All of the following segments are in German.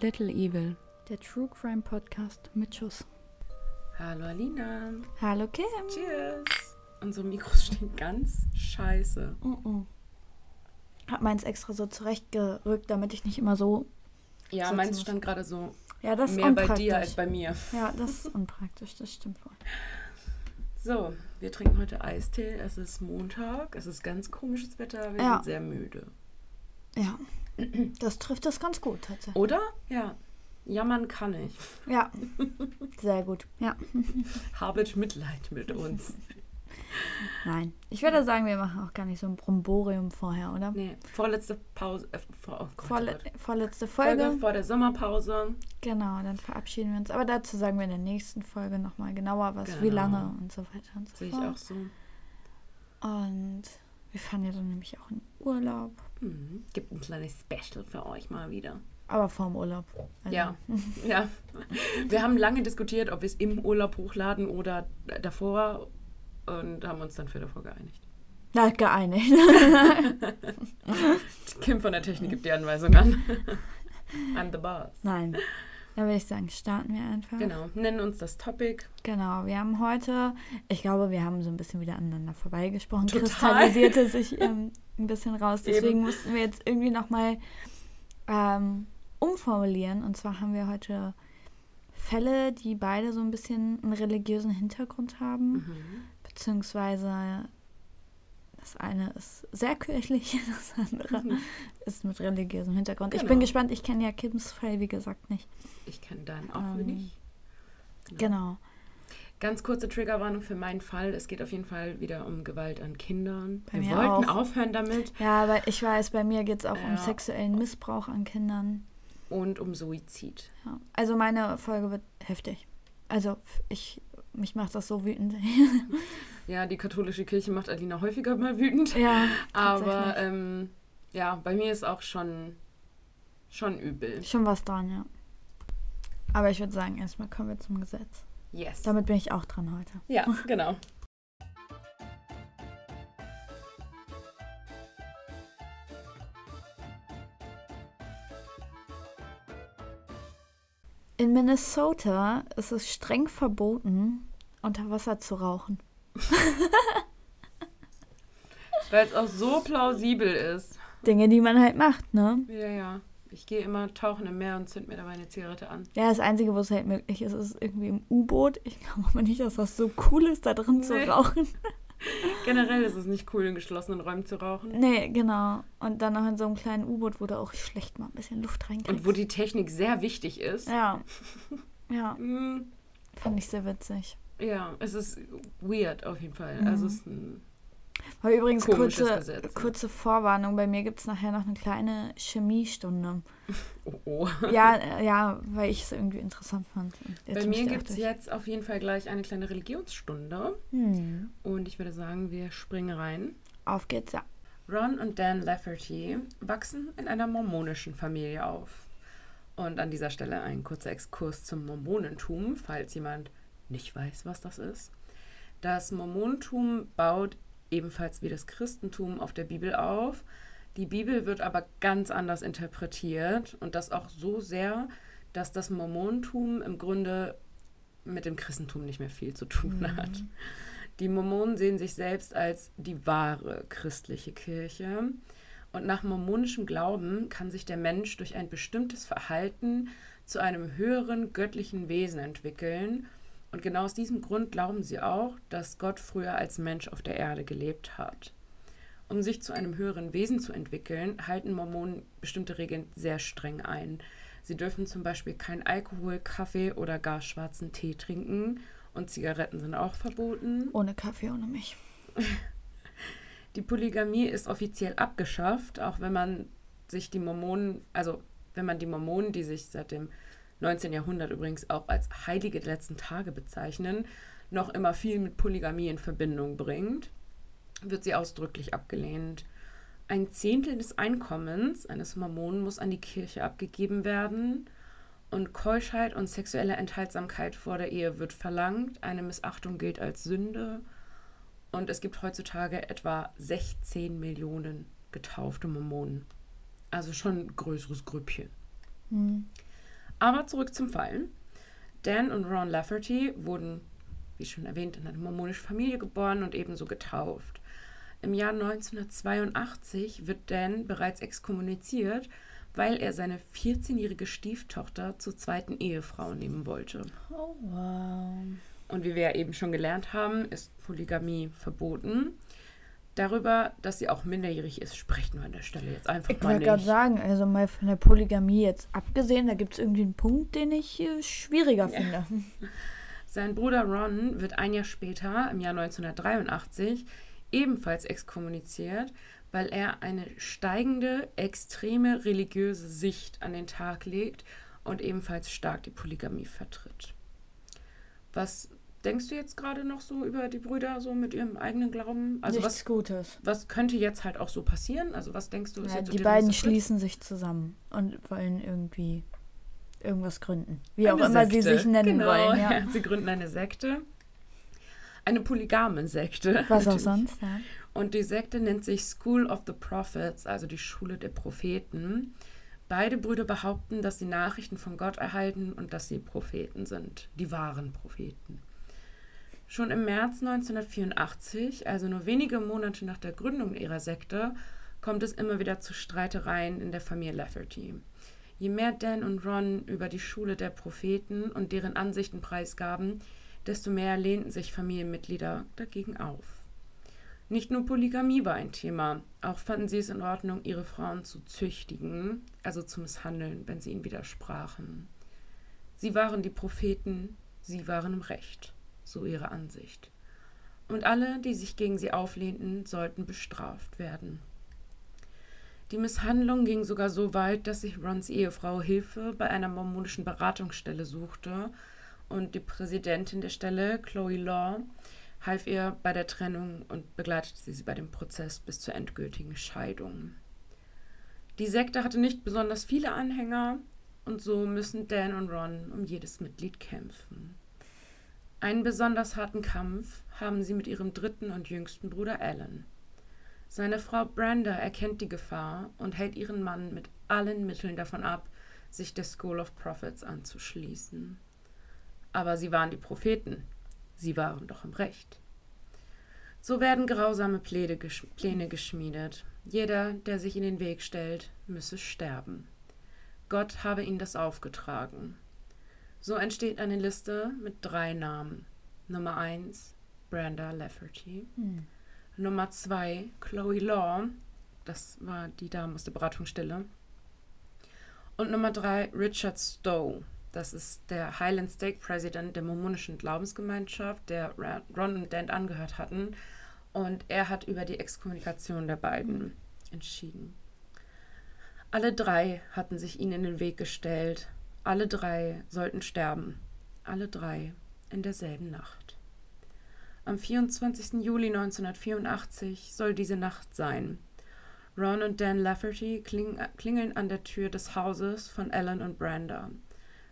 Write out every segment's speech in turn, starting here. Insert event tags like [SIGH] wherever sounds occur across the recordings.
Little Evil. Der True Crime Podcast mit Schuss. Hallo Alina. Hallo Kim. Cheers. Unsere Mikros [LAUGHS] stehen ganz scheiße. Mm -mm. Hab meins extra so zurechtgerückt, damit ich nicht immer so. Ja, sitzen meins muss. stand gerade so Ja, das ist mehr bei dir als bei mir. Ja, das ist [LAUGHS] unpraktisch, das stimmt wohl. So, wir trinken heute Eistee. Es ist Montag. Es ist ganz komisches Wetter. Wir Ja. sind sehr müde. Ja. Das trifft das ganz gut tatsächlich. Oder? Ja. Jammern kann ich. Ja. Sehr gut. Ja. [LAUGHS] Habet Mitleid mit uns. Nein. Ich würde sagen, wir machen auch gar nicht so ein Bromborium vorher, oder? Nee, vorletzte Pause. Äh, vor, oh Gott, oh Vorle Gott. vorletzte Folge Folge. vor der Sommerpause. Genau, dann verabschieden wir uns. Aber dazu sagen wir in der nächsten Folge nochmal genauer was, wie Genau. lange und so weiter und so Sehe ich fort. auch so. Und wir fahren ja dann nämlich auch in Urlaub. Mhm. Gibt ein kleines Special für euch mal wieder. Aber vorm Urlaub. Also, Ja, ja. [LAUGHS] Wir haben lange diskutiert, ob wir es im Urlaub hochladen oder davor und haben uns dann für davor geeinigt. Na, geeinigt. [LAUGHS] Kim von der Technik gibt die Anweisung an. I'm the boss. Nein. Dann würde ich sagen, starten wir einfach. Genau, nennen uns das Topic. Genau, wir haben heute, ich glaube, wir haben so ein bisschen wieder aneinander vorbeigesprochen, Total. kristallisierte sich ähm, [LAUGHS] ein bisschen raus. Deswegen Eben. mussten wir jetzt irgendwie nochmal ähm, umformulieren. Und zwar haben wir heute Fälle, die beide so ein bisschen einen religiösen Hintergrund haben, Mhm. beziehungsweise das eine ist sehr kirchlich, [LAUGHS] das andere ist mit religiösem Hintergrund. Ich bin Genau. gespannt, ich kenne ja Kims Fall, wie gesagt, nicht. Ich kenne deinen auch Ähm, nicht. Genau. Ganz kurze Triggerwarnung für meinen Fall. Es geht auf jeden Fall wieder um Gewalt an Kindern. Bei wir mir wollten auch. aufhören damit Ja, aber ich weiß, bei mir geht es auch um Ja. sexuellen Missbrauch an Kindern. und um Suizid. Ja. Also meine Folge wird heftig. Also ich, mich macht das so wütend. [LAUGHS] Ja, die katholische Kirche macht Alina häufiger mal wütend. ja, [LAUGHS] Aber ähm, ja, bei mir ist auch schon, schon übel. schon was dran, ja. Aber ich würde sagen, erstmal kommen wir zum Gesetz. Yes. Damit bin ich auch dran heute. Ja, [LAUGHS] genau. In Minnesota ist es streng verboten, unter Wasser zu rauchen. [LAUGHS] Weil es auch so plausibel ist. Dinge, die man halt macht, ne? Ja, ja. Ich gehe immer tauchen im Meer und zünd mir dabei eine Zigarette an. Ja, das Einzige, wo es halt möglich ist, ist irgendwie im U-Boot. Ich glaube aber nicht, dass das so cool ist, da drin zu Nee. rauchen. [LAUGHS] Generell ist es nicht cool, in geschlossenen Räumen zu rauchen. Nee, genau. Und dann noch in so einem kleinen U-Boot, wo du auch schlecht mal ein bisschen Luft reinkriegst. Und wo die Technik sehr wichtig ist. Ja. [LAUGHS] Ja, Mm, fand ich sehr witzig. Ja, es ist weird auf jeden Fall. Mhm. Also es ist ein, Aber übrigens, Komisches kurze, Gesetz, kurze Vorwarnung, bei mir gibt es nachher noch eine kleine Chemiestunde. [LAUGHS] oh, oh. Ja, äh, ja, weil ich es irgendwie interessant fand. Jetzt Bei mir gibt es jetzt auf jeden Fall gleich eine kleine Religionsstunde. Hm. Und ich würde sagen, wir springen rein. Auf geht's, ja. Ron und Dan Lafferty wachsen in einer mormonischen Familie auf. Und an dieser Stelle ein kurzer Exkurs zum Mormonentum, falls jemand nicht weiß, was das ist. Das Mormonentum baut ebenfalls wie das Christentum auf der Bibel auf. Die Bibel wird aber ganz anders interpretiert und das auch so sehr, dass das Mormonentum im Grunde mit dem Christentum nicht mehr viel zu tun hat. Die Mormonen sehen sich selbst als die wahre christliche Kirche. Und nach mormonischem Glauben kann sich der Mensch durch ein bestimmtes Verhalten zu einem höheren göttlichen Wesen entwickeln. Und genau aus diesem Grund glauben sie auch, dass Gott früher als Mensch auf der Erde gelebt hat. Um sich zu einem höheren Wesen zu entwickeln, halten Mormonen bestimmte Regeln sehr streng ein. Sie dürfen zum Beispiel kein Alkohol, Kaffee oder gar schwarzen Tee trinken und Zigaretten sind auch verboten. Ohne Kaffee, ohne mich. [LAUGHS] Die Polygamie ist offiziell abgeschafft, auch wenn man sich die Mormonen, also wenn man die Mormonen, die sich seit dem 19. Jahrhundert übrigens auch als Heilige der letzten Tage bezeichnen, noch immer viel mit Polygamie in Verbindung bringt, wird sie ausdrücklich abgelehnt. Ein Zehntel des Einkommens eines Mormonen muss an die Kirche abgegeben werden und Keuschheit und sexuelle Enthaltsamkeit vor der Ehe wird verlangt. Eine Missachtung gilt als Sünde. Und es gibt heutzutage etwa 16 Millionen getaufte Mormonen. Also schon ein größeres Grüppchen. Hm. Aber zurück zum Fallen. Dan und Ron Lafferty wurden, wie schon erwähnt, in eine mormonische Familie geboren und ebenso getauft. Im Jahr 1982 wird Dan bereits exkommuniziert, weil er seine 14-jährige Stieftochter zur zweiten Ehefrau nehmen wollte. Oh, wow. Und wie wir ja eben schon gelernt haben, ist Polygamie verboten. Darüber, dass sie auch minderjährig ist, sprechen wir an der Stelle jetzt einfach Ich mal wollte gerade sagen, also mal von der Polygamie jetzt abgesehen, da gibt es irgendwie einen Punkt, den ich äh, schwieriger finde. [LAUGHS] Sein Bruder Ron wird ein Jahr später, im Jahr 1983, ebenfalls exkommuniziert, weil er eine steigende, extreme religiöse Sicht an den Tag legt und ebenfalls stark die Polygamie vertritt. Was denkst du jetzt gerade noch so über die Brüder, so mit ihrem eigenen Glauben? Also Nichts was, Gutes. was könnte jetzt halt auch so passieren? Also was denkst du, ist Ja, die beiden schließen sich zusammen und wollen irgendwie irgendwas gründen. Wie Eine auch immer sie Sekte. sich nennen genau, wollen. Ja. Ja. [LAUGHS] Sie gründen eine Sekte. Eine polygame Sekte. Was auch sonst, ja. Und die Sekte nennt sich School of the Prophets, also die Schule der Propheten. Beide Brüder behaupten, dass sie Nachrichten von Gott erhalten und dass sie Propheten sind, die wahren Propheten. Schon im März 1984, also nur wenige Monate nach der Gründung ihrer Sekte, kommt es immer wieder zu Streitereien in der Familie Lafferty. Je mehr Dan und Ron über die Schule der Propheten und deren Ansichten preisgaben, desto mehr lehnten sich Familienmitglieder dagegen auf. Nicht nur Polygamie war ein Thema, auch fanden sie es in Ordnung, ihre Frauen zu züchtigen, also zu misshandeln, wenn sie ihnen widersprachen. Sie waren die Propheten, sie waren im Recht, so ihre Ansicht. Und alle, die sich gegen sie auflehnten, sollten bestraft werden. Die Misshandlung ging sogar so weit, dass sich Rons Ehefrau Hilfe bei einer mormonischen Beratungsstelle suchte und die Präsidentin der Stelle, Chloe Law, half ihr bei der Trennung und begleitete sie bei dem Prozess bis zur endgültigen Scheidung. Die Sekte hatte nicht besonders viele Anhänger und so müssen Dan und Ron um jedes Mitglied kämpfen. Einen besonders harten Kampf haben sie mit ihrem dritten und jüngsten Bruder Alan. Seine Frau Brenda erkennt die Gefahr und hält ihren Mann mit allen Mitteln davon ab, sich der School of Prophets anzuschließen. Aber sie waren die Propheten, sie waren doch im Recht. So werden grausame Pläne, gesch Pläne geschmiedet. Jeder, der sich in den Weg stellt, müsse sterben. Gott habe ihnen das aufgetragen. So entsteht eine Liste mit drei Namen. Nummer 1 Brenda Lafferty. Hm. Nummer 2 Chloe Law. Das war die Dame aus der Beratungsstelle. Und Nummer 3 Richard Stowe. Das ist der Highland Stake President der mormonischen Glaubensgemeinschaft, der Ron und Dan angehört hatten. Und er hat über die Exkommunikation der beiden entschieden. Alle drei hatten sich ihnen in den Weg gestellt. Alle drei sollten sterben. Alle drei in derselben Nacht. Am 24. Juli 1984 soll diese Nacht sein. Ron und Dan Lafferty kling klingeln an der Tür des Hauses von Ellen und Brenda.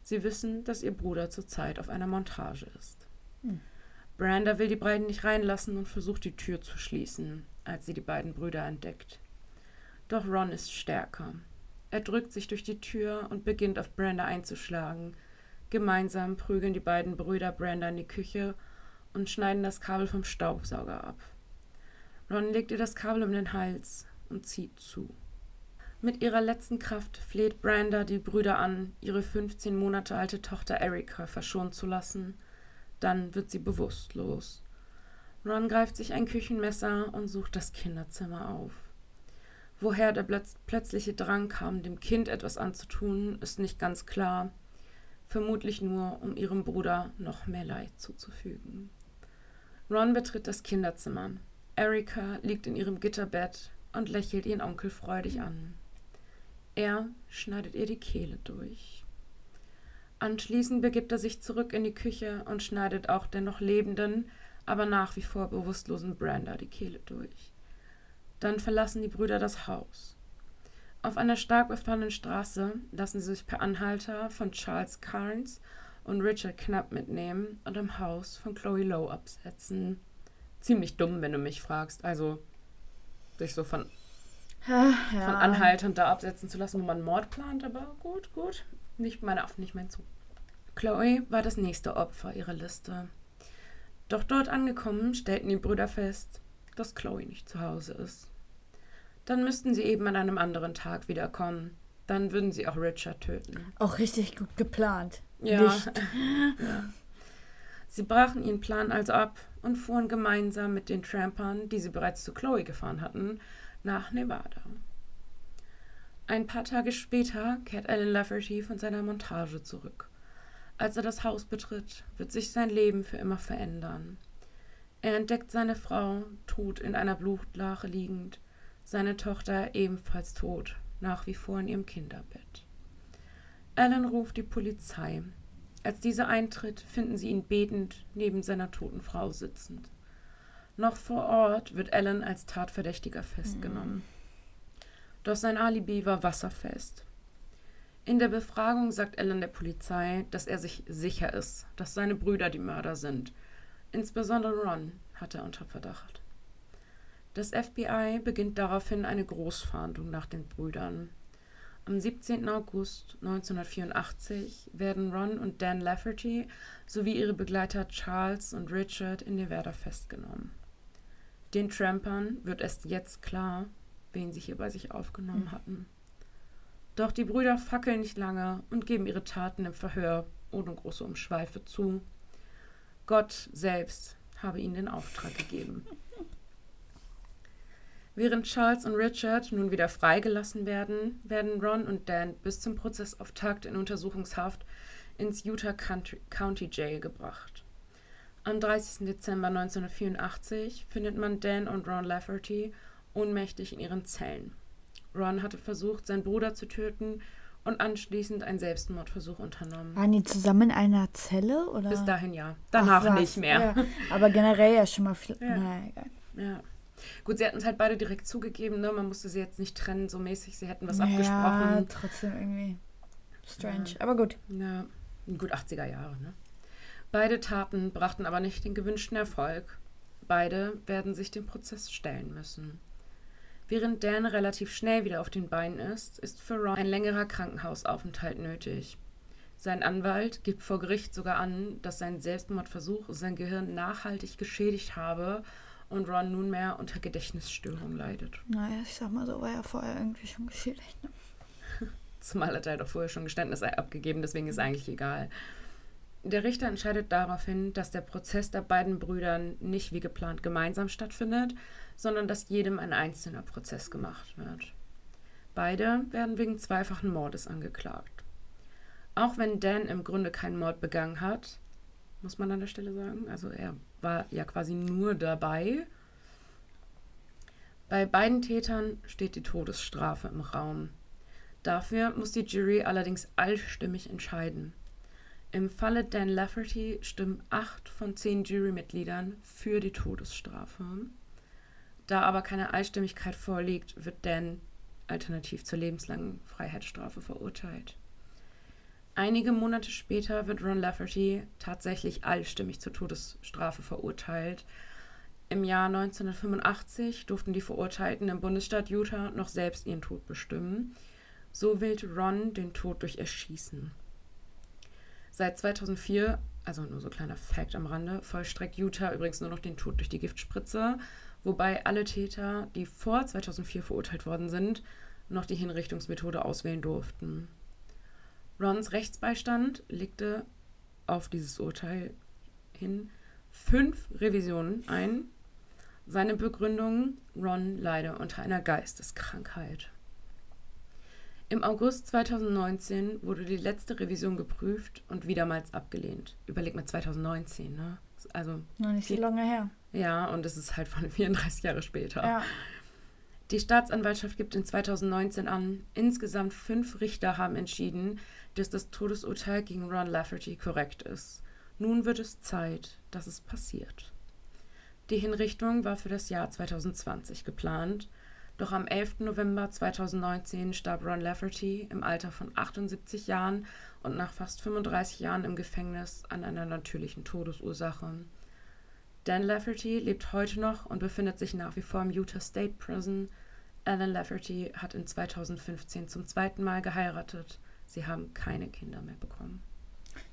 Sie wissen, dass ihr Bruder zurzeit auf einer Montage ist. Hm. Brenda will die beiden nicht reinlassen und versucht die Tür zu schließen, als sie die beiden Brüder entdeckt. Doch Ron ist stärker. Er drückt sich durch die Tür und beginnt auf Brenda einzuschlagen. Gemeinsam prügeln die beiden Brüder Brenda in die Küche und schneiden das Kabel vom Staubsauger ab. Ron legt ihr das Kabel um den Hals und zieht zu. Mit ihrer letzten Kraft fleht Brenda die Brüder an, ihre 15 Monate alte Tochter Erika verschont zu lassen. Dann wird sie bewusstlos. Ron greift sich ein Küchenmesser und sucht das Kinderzimmer auf. Woher der plötz plötzliche Drang kam, dem Kind etwas anzutun, ist nicht ganz klar. Vermutlich nur, um ihrem Bruder noch mehr Leid zuzufügen. Ron betritt das Kinderzimmer. Erika liegt in ihrem Gitterbett und lächelt ihren Onkel freudig an. Er schneidet ihr die Kehle durch. Anschließend begibt er sich zurück in die Küche und schneidet auch der noch lebenden, aber nach wie vor bewusstlosen Brenda die Kehle durch. Dann verlassen die Brüder das Haus. Auf einer stark befahrenen Straße lassen sie sich per Anhalter von Charles Carnes und Richard Knapp mitnehmen und im Haus von Chloe Lowe absetzen. Ziemlich dumm, wenn du mich fragst. Also sich so von Ja. von Anhaltern da absetzen zu lassen, wo man Mord plant, aber gut, gut. Nicht meine Affen, nicht mein Zug. Chloe war das nächste Opfer ihrer Liste. Doch dort angekommen, stellten die Brüder fest, dass Chloe nicht zu Hause ist. Dann müssten sie eben an einem anderen Tag wiederkommen. Dann würden sie auch Richard töten. Auch richtig gut geplant. Ja. [LAUGHS] Ja. Sie brachen ihren Plan also ab und fuhren gemeinsam mit den Trampern, die sie bereits zu Chloe gefahren hatten, nach Nevada. Ein paar Tage später kehrt Alan Lafferty von seiner Montage zurück. Als er das Haus betritt, wird sich sein Leben für immer verändern. Er entdeckt seine Frau tot in einer Blutlache liegend, seine Tochter ebenfalls tot, nach wie vor in ihrem Kinderbett. Alan ruft die Polizei. Als diese eintritt, finden sie ihn betend neben seiner toten Frau sitzend. Noch vor Ort wird Alan als Tatverdächtiger festgenommen. Doch sein Alibi war wasserfest. In der Befragung sagt Alan der Polizei, dass er sich sicher ist, dass seine Brüder die Mörder sind. Insbesondere Ron hat er unter Verdacht. Das FBI beginnt daraufhin eine Großfahndung nach den Brüdern. Am 17. August 1984 werden Ron und Dan Lafferty sowie ihre Begleiter Charles und Richard in Nevada festgenommen. Den Trampern wird erst jetzt klar, wen sie hier bei sich aufgenommen hatten. Doch die Brüder fackeln nicht lange und geben ihre Taten im Verhör ohne große Umschweife zu. Gott selbst habe ihnen den Auftrag gegeben. Während Charles und Richard nun wieder freigelassen werden, werden Ron und Dan bis zum Prozessauftakt in Untersuchungshaft ins Utah County Jail gebracht. Am 30. Dezember 1984 findet man Dan und Ron Lafferty ohnmächtig in ihren Zellen. Ron hatte versucht, seinen Bruder zu töten und anschließend einen Selbstmordversuch unternommen. Waren die zusammen in einer Zelle? Oder? Bis dahin ja. Danach Ach, nicht mehr. Ja. Aber generell ja schon mal viel. Ja. Naja, egal. Ja. Gut, sie hatten es halt beide direkt zugegeben, ne? Man musste sie jetzt nicht trennen, so mäßig. Sie hätten was Ja, abgesprochen. trotzdem irgendwie strange. Ja. Aber gut. Ja, gut 80er Jahre, ne? Beide Taten brachten aber nicht den gewünschten Erfolg. Beide werden sich dem Prozess stellen müssen. Während Dan relativ schnell wieder auf den Beinen ist, ist für Ron ein längerer Krankenhausaufenthalt nötig. Sein Anwalt gibt vor Gericht sogar an, dass sein Selbstmordversuch sein Gehirn nachhaltig geschädigt habe und Ron nunmehr unter Gedächtnisstörung leidet. Naja, ich sag mal so, war ja vorher irgendwie schon geschädigt. Ne? [LAUGHS] Zumal hat er doch vorher schon Geständnis abgegeben, deswegen ist eigentlich egal. Der Richter entscheidet daraufhin, dass der Prozess der beiden Brüdern nicht wie geplant gemeinsam stattfindet, sondern dass jedem ein einzelner Prozess gemacht wird. Beide werden wegen zweifachen Mordes angeklagt. Auch wenn Dan im Grunde keinen Mord begangen hat, muss man an der Stelle sagen, also er war ja quasi nur dabei. Bei beiden Tätern steht die Todesstrafe im Raum. Dafür muss die Jury allerdings allstimmig entscheiden. Im Falle Dan Lafferty stimmen acht von zehn Jurymitgliedern für die Todesstrafe. Da aber keine Einstimmigkeit vorliegt, wird Dan alternativ zur lebenslangen Freiheitsstrafe verurteilt. Einige Monate später wird Ron Lafferty tatsächlich allstimmig zur Todesstrafe verurteilt. Im Jahr 1985 durften die Verurteilten im Bundesstaat Utah noch selbst ihren Tod bestimmen. So wählte Ron den Tod durch Erschießen. Seit 2004, also nur so kleiner Fact am Rande, vollstreckt Utah übrigens nur noch den Tod durch die Giftspritze, wobei alle Täter, die vor 2004 verurteilt worden sind, noch die Hinrichtungsmethode auswählen durften. Rons Rechtsbeistand legte auf dieses Urteil hin fünf Revisionen ein. Seine Begründung, Ron leide unter einer Geisteskrankheit. Im August 2019 wurde die letzte Revision geprüft und wiedermals abgelehnt. Überleg mal 2019, ne? Also, Noch nicht so lange her. ja, und es ist halt von [LAUGHS] 34 Jahre später. Ja. Die Staatsanwaltschaft gibt in 2019 an, insgesamt fünf Richter haben entschieden, dass das Todesurteil gegen Ron Lafferty korrekt ist. Nun wird es Zeit, dass es passiert. Die Hinrichtung war für das Jahr 2020 geplant, doch am 11. November 2019 starb Ron Lafferty im Alter von 78 Jahren und nach fast 35 Jahren im Gefängnis an einer natürlichen Todesursache. Dan Lafferty lebt heute noch und befindet sich nach wie vor im Utah State Prison. Alan Lafferty hat in 2015 zum zweiten Mal geheiratet. Sie haben keine Kinder mehr bekommen.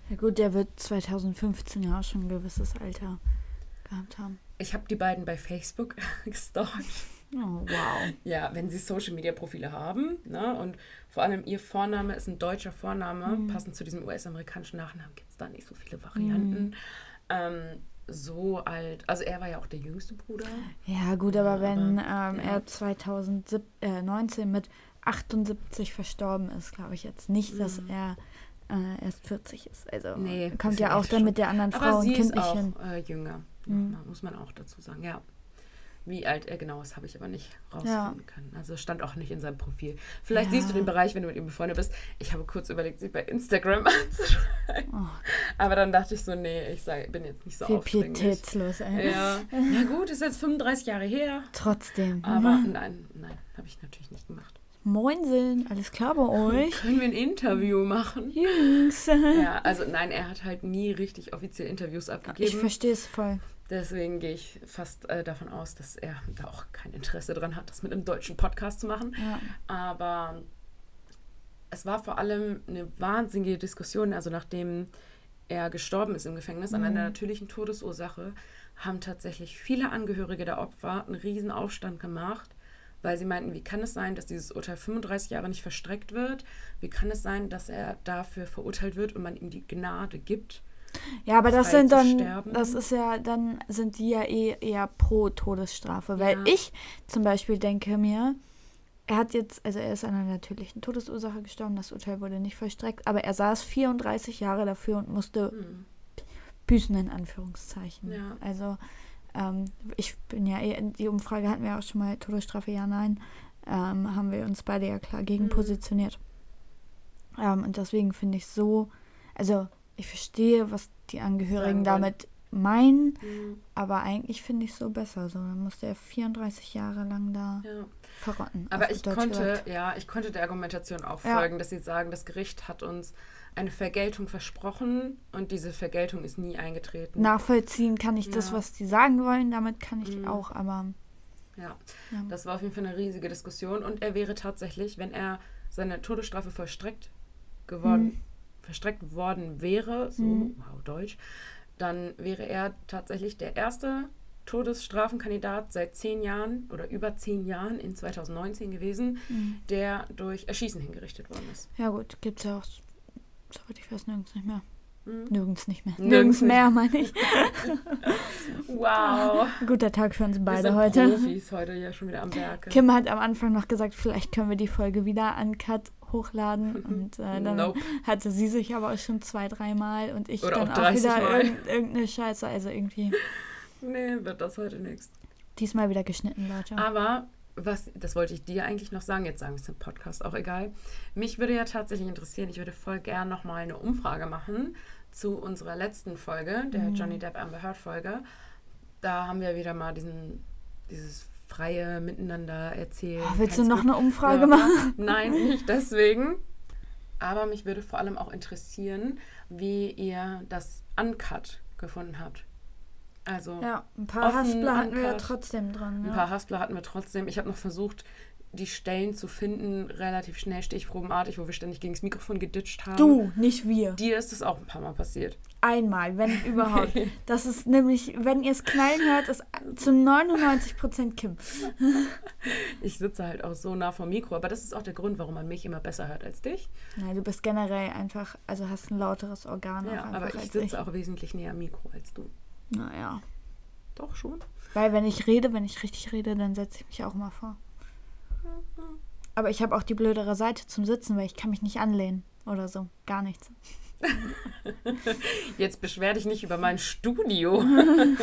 Ja gut, der wird 2015 ja auch schon ein gewisses Alter gehabt haben. Ich habe die beiden bei Facebook [LAUGHS] gestalkt. Oh, wow. Ja, wenn sie Social Media Profile haben, ne? Und vor allem ihr Vorname ist ein deutscher Vorname, Mhm. passend zu diesem US-amerikanischen Nachnamen gibt es da nicht so viele Varianten. Mhm. Ähm, so alt, also er war ja auch der jüngste Bruder. Ja gut, aber Ja, wenn aber- ähm, ja. er 2019 mit 78 verstorben ist, glaube ich jetzt nicht, dass Mhm. er äh, erst 40 ist. Also Nee, kommt ist ja auch dann schon- mit der anderen Aber Frau und sie Kind ist nicht auch hin. äh, jünger, Mhm. muss man auch dazu sagen, ja. Wie alt er genau ist, habe ich aber nicht rausfinden können. Also stand auch nicht in seinem Profil. Vielleicht Ja. siehst du den Bereich, wenn du mit ihm befreundet bist. Ich habe kurz überlegt, sie bei Instagram [LAUGHS] anzuschreiben. Oh, Aber dann dachte ich so, nee, ich sei, bin jetzt nicht so wie pietätslos, ey. Ja. ja gut, ist jetzt 35 Jahre her. Trotzdem. Aber Mhm. nein, nein, habe ich natürlich nicht gemacht. Moinsen, alles klar bei euch? Können wir ein Interview machen? Jungs. Ja, also nein, er hat halt nie richtig offiziell Interviews Ich abgegeben. verstehe es voll. Deswegen gehe ich fast äh, davon aus, dass er da auch kein Interesse dran hat, das mit einem deutschen Podcast zu machen. Ja. Aber es war vor allem eine wahnsinnige Diskussion. Also nachdem er gestorben ist im Gefängnis an einer Mhm. natürlichen Todesursache, haben tatsächlich viele Angehörige der Opfer einen riesen Aufstand gemacht, weil sie meinten, wie kann es sein, dass dieses Urteil 35 Jahre nicht verstreckt wird? Wie kann es sein, dass er dafür verurteilt wird und man ihm die Gnade gibt? Ja, aber das sind dann, sterben. das ist ja, dann sind die ja eh eher pro Todesstrafe. Weil Ja. ich zum Beispiel denke mir, er hat jetzt, also er ist an einer natürlichen Todesursache gestorben, das Urteil wurde nicht vollstreckt, aber er saß 34 Jahre dafür und musste Hm. büßen in Anführungszeichen. Ja. Also ähm, ich bin ja eh, die Umfrage hatten wir auch schon mal, Todesstrafe ja, nein, ähm, haben wir uns beide ja klar gegen Mhm. positioniert. Ähm, und deswegen finde ich so, also ich verstehe, was die Angehörigen damit meinen, Hm, aber eigentlich finde ich so besser. So, dann musste er 34 Jahre lang da Ja. verrotten. Aber ich konnte, ja, ich konnte der Argumentation auch Ja. folgen, dass sie sagen, das Gericht hat uns eine Vergeltung versprochen und diese Vergeltung ist nie eingetreten. Nachvollziehen kann ich das, Ja. was die sagen wollen, damit kann ich Mhm. auch, aber Ja, ja. das war auf jeden Fall eine riesige Diskussion und er wäre tatsächlich, wenn er seine Todesstrafe vollstreckt geworden, Mhm. Verstreckt worden wäre, so, Mhm. wow, Deutsch, dann wäre er tatsächlich der erste Todesstrafenkandidat seit zehn Jahren oder über zehn Jahren in 2019 gewesen, Mhm. der durch Erschießen hingerichtet worden ist. Ja gut, gibt's ja auch, soweit ich weiß, nirgends nicht mehr. Mhm. Nirgends nicht mehr. Nirgends Nirgends, mehr, meine ich. [LAUGHS] Wow. Guter Tag für uns Wir beide sind heute. Profis heute ja schon wieder am Werke. Kim hat am Anfang noch gesagt, vielleicht können wir die Folge wieder uncut hochladen. [LAUGHS] Und äh, dann Nope. hatte sie sich aber auch schon zwei, dreimal und ich Oder dann auch auch 30 wieder irgend, irgendeine Scheiße. Also irgendwie [LAUGHS] Nee, wird das heute nichts. diesmal wieder geschnitten, Leute. Aber was, das wollte ich dir eigentlich noch sagen, jetzt sagen wir es im Podcast, auch egal. Mich würde ja tatsächlich interessieren, ich würde voll gern nochmal eine Umfrage machen zu unserer letzten Folge, der Mhm. Johnny Depp Amber Heard Folge. Da haben wir wieder mal diesen, dieses freie Miteinander erzählen. Oh, willst du noch eine Umfrage Ja, machen? Nein, nicht deswegen. Aber mich würde vor allem auch interessieren, wie ihr das Uncut gefunden habt. Also Ja, ein paar Offen, Haspler hatten wir ja trotzdem dran. ein Ja. paar Haspler hatten wir trotzdem. Ich habe noch versucht, die Stellen zu finden, relativ schnell stichprobenartig, wo wir ständig gegen das Mikrofon geditscht haben. Du, nicht wir. Dir ist es auch ein paar Mal passiert. Einmal, wenn [LAUGHS] überhaupt. Das ist nämlich, wenn ihr es knallen hört, ist zu 99% Kim. [LAUGHS] Ich sitze halt auch so nah vom Mikro, aber das ist auch der Grund, warum man mich immer besser hört als dich. Nein, du bist generell einfach, also hast ein lauteres Organ. Ja, aber ich sitze auch wesentlich näher am Mikro als du. Naja. Doch schon. Weil wenn ich rede, wenn ich richtig rede, dann setze ich mich auch mal vor. Aber ich habe auch die blödere Seite zum Sitzen, weil ich kann mich nicht anlehnen oder so. Gar nichts. [LAUGHS] Jetzt beschwer dich nicht über mein Studio. [LAUGHS] Nehmen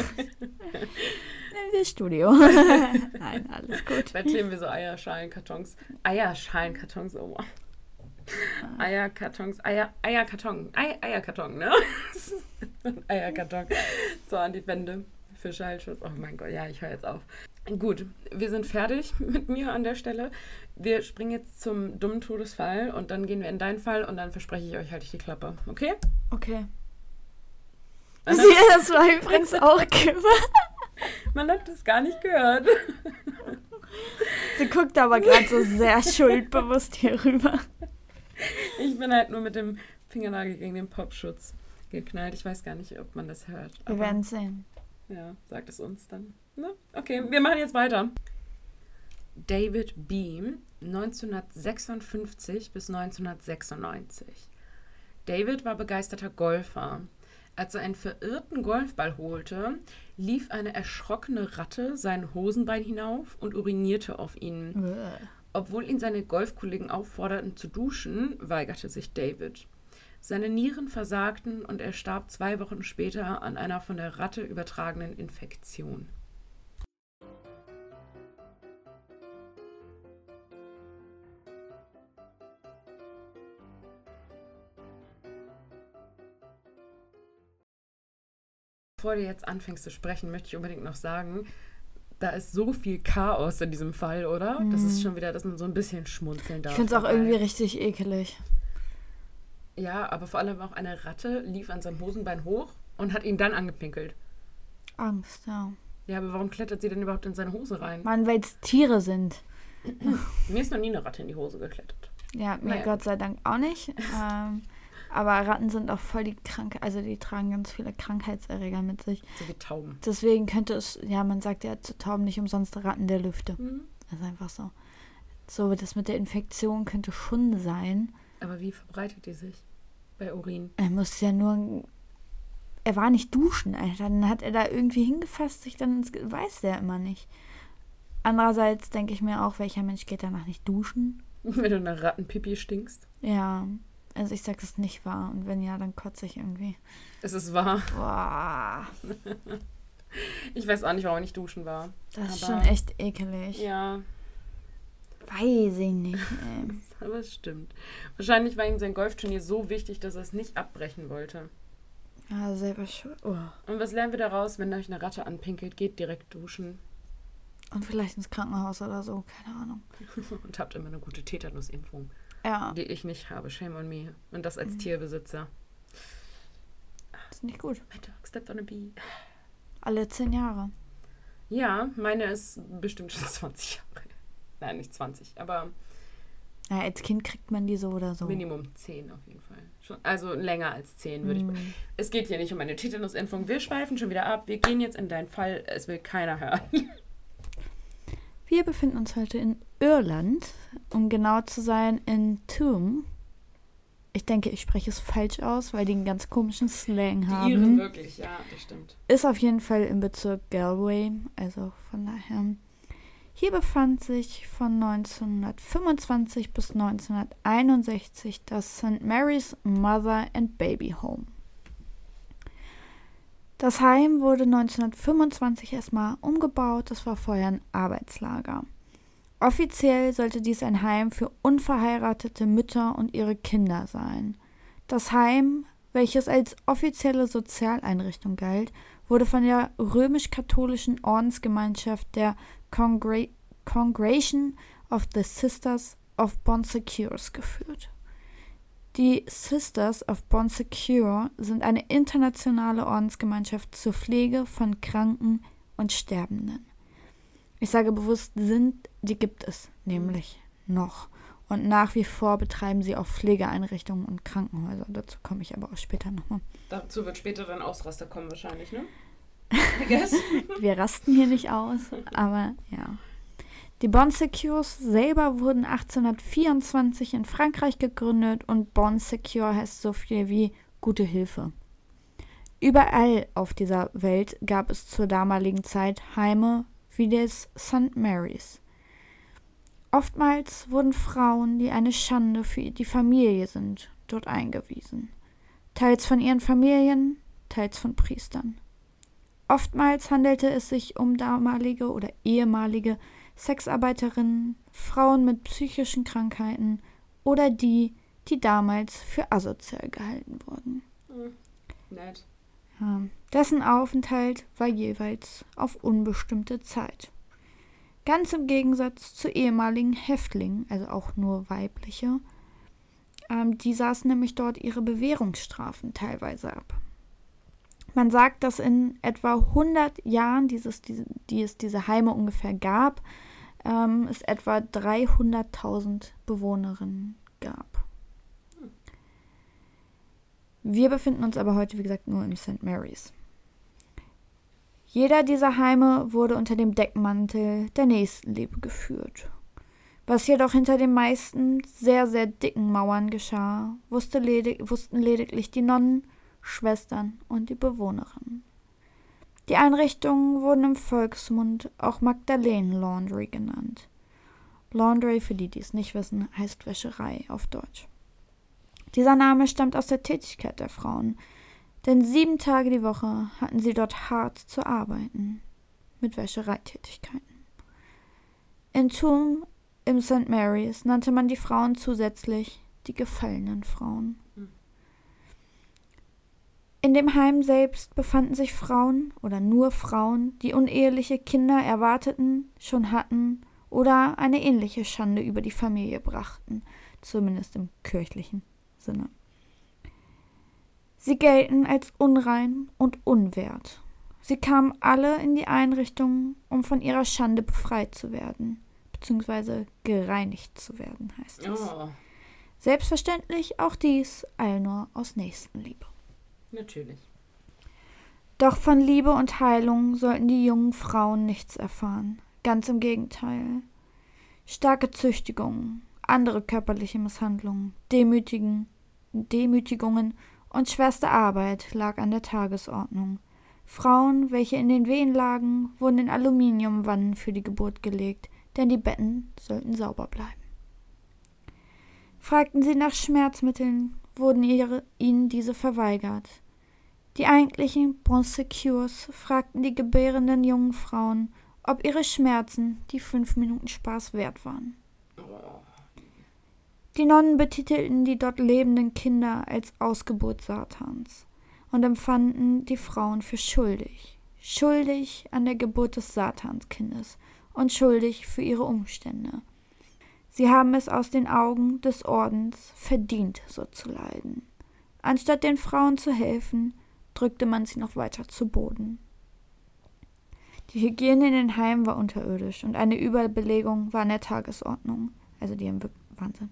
wir Studio. [LAUGHS] Nein, alles gut. Da kleben wir so Eierschalenkartons. Eierschalenkartons, oh wow. Eierkartons, Eier, Eierkarton, Ei, Eierkarton, ne? Eierkarton. So an die Wände für Schallschutz. Oh mein Gott, ja, ich höre jetzt auf. Gut, wir sind fertig [LAUGHS] mit mir an der Stelle. Wir springen jetzt zum dummen Todesfall und dann gehen wir in deinen Fall und dann verspreche ich euch, halte ich die Klappe. Okay? Okay. Sie, hat, das war übrigens [LAUGHS] auch Kim. man hat das gar nicht gehört. [LAUGHS] Sie guckt aber gerade so sehr schuldbewusst hier rüber. Ich bin halt nur mit dem Fingernagel gegen den Popschutz geknallt. Ich weiß gar nicht, ob man das hört. Wir werden sehen. Ja, sagt es uns dann. Na, okay, wir machen jetzt weiter. David Beam, 1956 bis 1996. David war begeisterter Golfer. Als er einen verirrten Golfball holte, lief eine erschrockene Ratte sein Hosenbein hinauf und urinierte auf ihn. Obwohl ihn seine Golfkollegen aufforderten zu duschen, weigerte sich David. Seine Nieren versagten und er starb zwei Wochen später an einer von der Ratte übertragenen Infektion. Bevor du jetzt anfängst zu sprechen, möchte ich unbedingt noch sagen, da ist so viel Chaos in diesem Fall, oder? Mhm. Das ist schon wieder, dass man so ein bisschen schmunzeln darf. Ich finde es auch irgendwie richtig ekelig. Ja, aber vor allem auch eine Ratte lief an seinem Hosenbein hoch und hat ihn dann angepinkelt. Angst, ja. Ja, aber warum klettert sie denn überhaupt in seine Hose rein? Mann, weil es Tiere sind. mir ist noch nie eine Ratte in die Hose geklettert. Ja, mir naja. Gott sei Dank auch nicht. [LAUGHS] ähm, aber Ratten sind auch voll die Krankheit, also die tragen ganz viele Krankheitserreger mit sich. So wie Tauben. Deswegen könnte es, ja, man sagt ja zu Tauben nicht umsonst Ratten der Lüfte. Mhm. Das ist einfach so. So, das mit der Infektion könnte schon sein. Aber wie verbreitet die sich bei Urin? Er muss ja nur. Er war nicht duschen, Alter. Dann hat er da irgendwie hingefasst, sich dann ins. Weiß der immer nicht. Andererseits denke ich mir auch, welcher Mensch geht danach nicht duschen? [LAUGHS] Wenn du nach Rattenpipi stinkst? Ja. Also ich sage es nicht wahr. Und wenn ja, dann kotze ich irgendwie. Es ist wahr. Boah. ich weiß auch nicht, warum ich nicht duschen war. Das ist schon echt ekelig. Ja. Weiß ich nicht. Ey. [LAUGHS] Aber es stimmt. Wahrscheinlich war ihm sein Golfturnier so wichtig, dass er es nicht abbrechen wollte. Ja, selber schuld. Oh. Und was lernen wir daraus, wenn euch eine Ratte anpinkelt? Geht direkt duschen. Und vielleicht ins Krankenhaus oder so, keine Ahnung. [LAUGHS] Und habt immer eine gute Tetanusimpfung. Ja. Die ich nicht habe. Shame on me. Und das als mhm. Tierbesitzer. Das ist nicht gut. My dog stepped on a bee. Alle zehn Jahre. Ja, meine ist bestimmt schon [LAUGHS] 20 Jahre. Nein, nicht 20, aber. Ja, als Kind kriegt man die so oder so. Minimum 10 auf jeden Fall. Schon, also länger als 10 würde mm. ich. Es geht hier nicht um eine Tetanusimpfung. Wir schweifen schon wieder ab. Wir gehen jetzt in deinen Fall. Es will keiner hören. [LAUGHS] Wir befinden uns heute in Irland, um genau zu sein in Toom. Ich denke, ich spreche es falsch aus, weil die einen ganz komischen Slang haben. Die Iren wirklich, ja, das stimmt. Ist auf jeden Fall im Bezirk Galway, also von daher. Hier befand sich von 1925 bis 1961 das St. Mary's Mother and Baby Home. Das Heim wurde 1925 erstmal umgebaut, das war vorher ein Arbeitslager. Offiziell sollte dies ein Heim für unverheiratete Mütter und ihre Kinder sein. Das Heim, welches als offizielle Sozialeinrichtung galt, wurde von der römisch-katholischen Ordensgemeinschaft der Congra Congregation of the Sisters of Bon Secures geführt. Die Sisters of Bon Secure sind eine internationale Ordensgemeinschaft zur Pflege von Kranken und Sterbenden. Ich sage bewusst sind, die gibt es nämlich noch. Und nach wie vor betreiben sie auch Pflegeeinrichtungen und Krankenhäuser. Dazu komme ich aber auch später nochmal. Dazu wird später dann Ausraster kommen wahrscheinlich, ne? [LAUGHS] Wir rasten hier nicht aus, aber ja. Die Bon Secures selber wurden 1824 in Frankreich gegründet und Bon Secure heißt so viel wie gute Hilfe. Überall auf dieser Welt gab es zur damaligen Zeit Heime wie des St. Mary's. Oftmals wurden Frauen, die eine Schande für die Familie sind, dort eingewiesen. Teils von ihren Familien, teils von Priestern. Oftmals handelte es sich um damalige oder ehemalige Sexarbeiterinnen, Frauen mit psychischen Krankheiten oder die, die damals für asozial gehalten wurden. Hm, nett. Ja, dessen Aufenthalt war jeweils auf unbestimmte Zeit. Ganz im Gegensatz zu ehemaligen Häftlingen, also auch nur weibliche. Ähm, die saßen nämlich dort ihre Bewährungsstrafen teilweise ab. Man sagt, dass in etwa 100 Jahren, dieses, die, die es diese Heime ungefähr gab, ähm, es etwa 300.000 Bewohnerinnen gab. Wir befinden uns aber heute, wie gesagt, nur im St. Mary's. Jeder dieser Heime wurde unter dem Deckmantel der Nächstenliebe geführt. Was jedoch hinter den meisten sehr, sehr dicken Mauern geschah, wusste ledig wussten lediglich die Nonnen, Schwestern und die Bewohnerinnen. Die Einrichtungen wurden im Volksmund auch Magdalenen Laundry genannt. Laundry, für die, die es nicht wissen, heißt Wäscherei auf Deutsch. Dieser Name stammt aus der Tätigkeit der Frauen, denn sieben Tage die Woche hatten sie dort hart zu arbeiten mit Wäschereitätigkeiten. In Thun im St. Mary's nannte man die Frauen zusätzlich die gefallenen Frauen. In dem Heim selbst befanden sich Frauen oder nur Frauen, die uneheliche Kinder erwarteten, schon hatten oder eine ähnliche Schande über die Familie brachten, zumindest im kirchlichen Sinne. Sie gelten als unrein und unwert. Sie kamen alle in die Einrichtung, um von ihrer Schande befreit zu werden, beziehungsweise gereinigt zu werden, heißt es. Oh, Selbstverständlich auch dies all nur aus Nächstenliebe. Natürlich. Doch von Liebe und Heilung sollten die jungen Frauen nichts erfahren. Ganz im Gegenteil. Starke Züchtigungen, andere körperliche Misshandlungen, Demütigen, Demütigungen und schwerste Arbeit lag an der Tagesordnung. Frauen, welche in den Wehen lagen, wurden in Aluminiumwannen für die Geburt gelegt, denn die Betten sollten sauber bleiben. Fragten sie nach Schmerzmitteln, wurden ihre, ihnen diese verweigert. Die eigentlichen Bonsecures fragten die gebärenden jungen Frauen, ob ihre Schmerzen die fünf Minuten Spaß wert waren. Die Nonnen betitelten die dort lebenden Kinder als Ausgeburt Satans und empfanden die Frauen für schuldig, schuldig an der Geburt des Satanskindes und schuldig für ihre Umstände. Sie haben es aus den Augen des Ordens verdient, so zu leiden. Anstatt den Frauen zu helfen, drückte man sie noch weiter zu Boden. Die Hygiene in den Heimen war unterirdisch und eine Überbelegung war an der Tagesordnung. Also die wirklich Wahnsinn.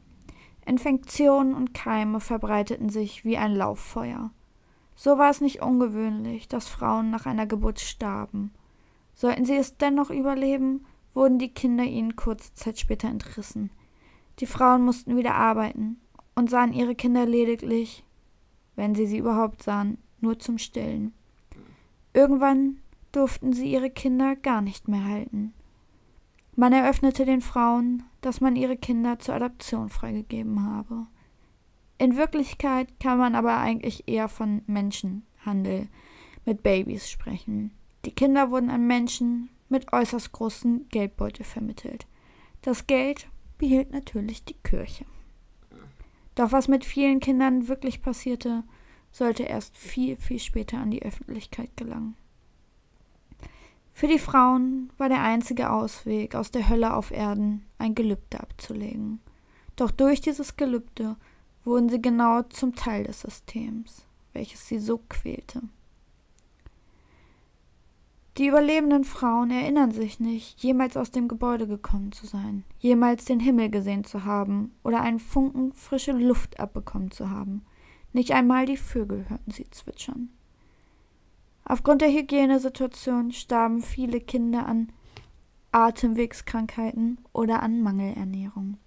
Infektionen und Keime verbreiteten sich wie ein Lauffeuer. So war es nicht ungewöhnlich, dass Frauen nach einer Geburt starben. Sollten sie es dennoch überleben, wurden die Kinder ihnen kurze Zeit später entrissen. Die Frauen mussten wieder arbeiten und sahen ihre Kinder lediglich, wenn sie sie überhaupt sahen, nur zum Stillen. Irgendwann durften sie ihre Kinder gar nicht mehr halten. Man eröffnete den Frauen, dass man ihre Kinder zur Adoption freigegeben habe. In Wirklichkeit kann man aber eigentlich eher von Menschenhandel mit Babys sprechen. Die Kinder wurden an Menschen mit äußerst großen Geldbeutel vermittelt. Das Geld behielt natürlich die Kirche. Doch was mit vielen Kindern wirklich passierte, sollte erst viel, viel später an die Öffentlichkeit gelangen. Für die Frauen war der einzige Ausweg aus der Hölle auf Erden, ein Gelübde abzulegen. Doch durch dieses Gelübde wurden sie genau zum Teil des Systems, welches sie so quälte. Die überlebenden Frauen erinnern sich nicht, jemals aus dem Gebäude gekommen zu sein, jemals den Himmel gesehen zu haben oder einen Funken frische Luft abbekommen zu haben. Nicht einmal die Vögel hörten sie zwitschern. Aufgrund der Hygienesituation starben viele Kinder an Atemwegskrankheiten oder an Mangelernährung.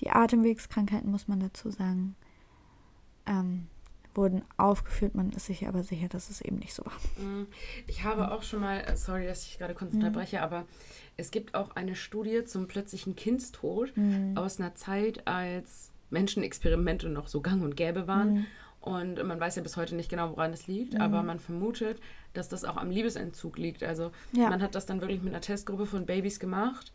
Die Atemwegskrankheiten, muss man dazu sagen, ähm, wurden aufgeführt. Man ist sich aber sicher, dass es eben nicht so war. Mm, Ich habe auch schon mal, äh, sorry, dass ich gerade kurz unterbreche, aber es gibt auch eine Studie zum plötzlichen Kindstod aus einer Zeit, als Menschenexperimente noch so gang und gäbe waren. Und man weiß ja bis heute nicht genau, woran es liegt, aber man vermutet, dass das auch am Liebesentzug liegt. Also Ja. man hat das dann wirklich mit einer Testgruppe von Babys gemacht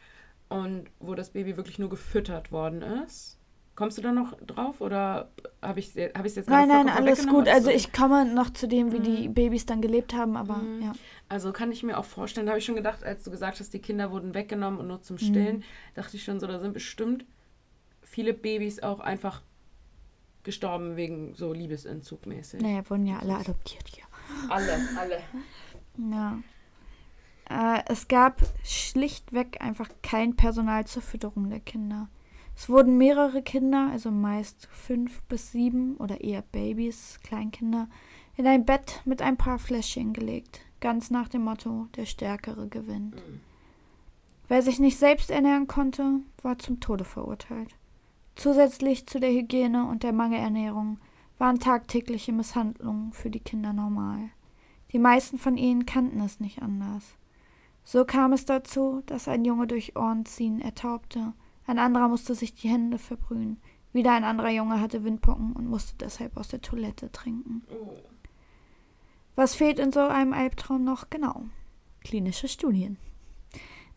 und wo das Baby wirklich nur gefüttert worden ist. Kommst du da noch drauf oder habe ich es hab ich's jetzt Nein, nein, alles gut. Also ich komme noch zu dem, wie die Babys dann gelebt haben, aber ja. Also kann ich mir auch vorstellen, da habe ich schon gedacht, als du gesagt hast, die Kinder wurden weggenommen und nur zum Stillen, dachte ich schon so, da sind bestimmt viele Babys auch einfach gestorben wegen so Liebesentzug mäßig. Naja, wurden ja alle adoptiert hier. Alle, alle. Ja. Äh, es gab schlichtweg einfach kein Personal zur Fütterung der Kinder. Es wurden mehrere Kinder, also meist fünf bis sieben oder eher Babys, Kleinkinder, in ein Bett mit ein paar Fläschchen gelegt, ganz nach dem Motto, der Stärkere gewinnt. Mhm. Wer sich nicht selbst ernähren konnte, war zum Tode verurteilt. Zusätzlich zu der Hygiene und der Mangelernährung waren tagtägliche Misshandlungen für die Kinder normal. Die meisten von ihnen kannten es nicht anders. So kam es dazu, dass ein Junge durch Ohrenziehen ertaubte, ein anderer musste sich die Hände verbrühen, wieder ein anderer Junge hatte Windpocken und musste deshalb aus der Toilette trinken. Oh. Was fehlt in so einem Albtraum noch? Genau. Klinische Studien.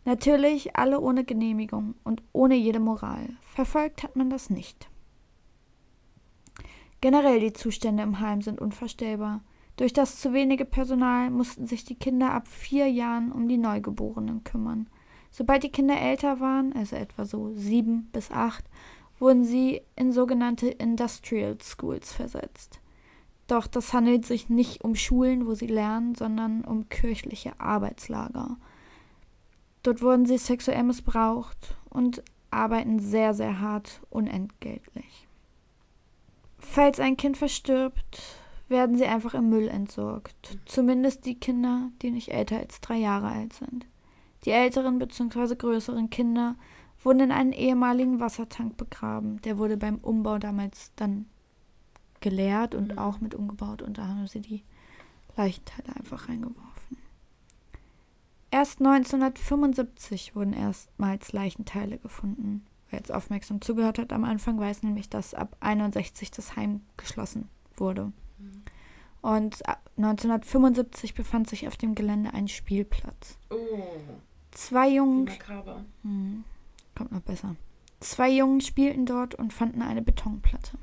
Natürlich alle ohne Genehmigung und ohne jede Moral. Verfolgt hat man das nicht. Generell die Zustände im Heim sind unvorstellbar. Durch das zu wenige Personal mussten sich die Kinder ab vier Jahren um die Neugeborenen kümmern. Sobald die Kinder älter waren, also etwa so sieben bis acht, wurden sie in sogenannte Industrial Schools versetzt. Doch das handelt sich nicht um Schulen, wo sie lernen, sondern um kirchliche Arbeitslager. Dort wurden sie sexuell missbraucht und arbeiten sehr, sehr hart unentgeltlich. Falls ein Kind verstirbt, werden sie einfach im Müll entsorgt. Zumindest die Kinder, die nicht älter als drei Jahre alt sind. Die älteren bzw. größeren Kinder wurden in einen ehemaligen Wassertank begraben. Der wurde beim Umbau damals dann geleert und mhm. auch mit umgebaut und da haben sie die Leichenteile einfach reingeworfen. Erst 1975 wurden erstmals Leichenteile gefunden. Wer jetzt aufmerksam zugehört hat am Anfang, weiß nämlich, dass ab 61 das Heim geschlossen wurde. Und 1975 befand sich auf dem Gelände ein Spielplatz. Oh. Zwei Jungen. Hm, kommt noch besser. Zwei Jungen spielten dort und fanden eine Betonplatte.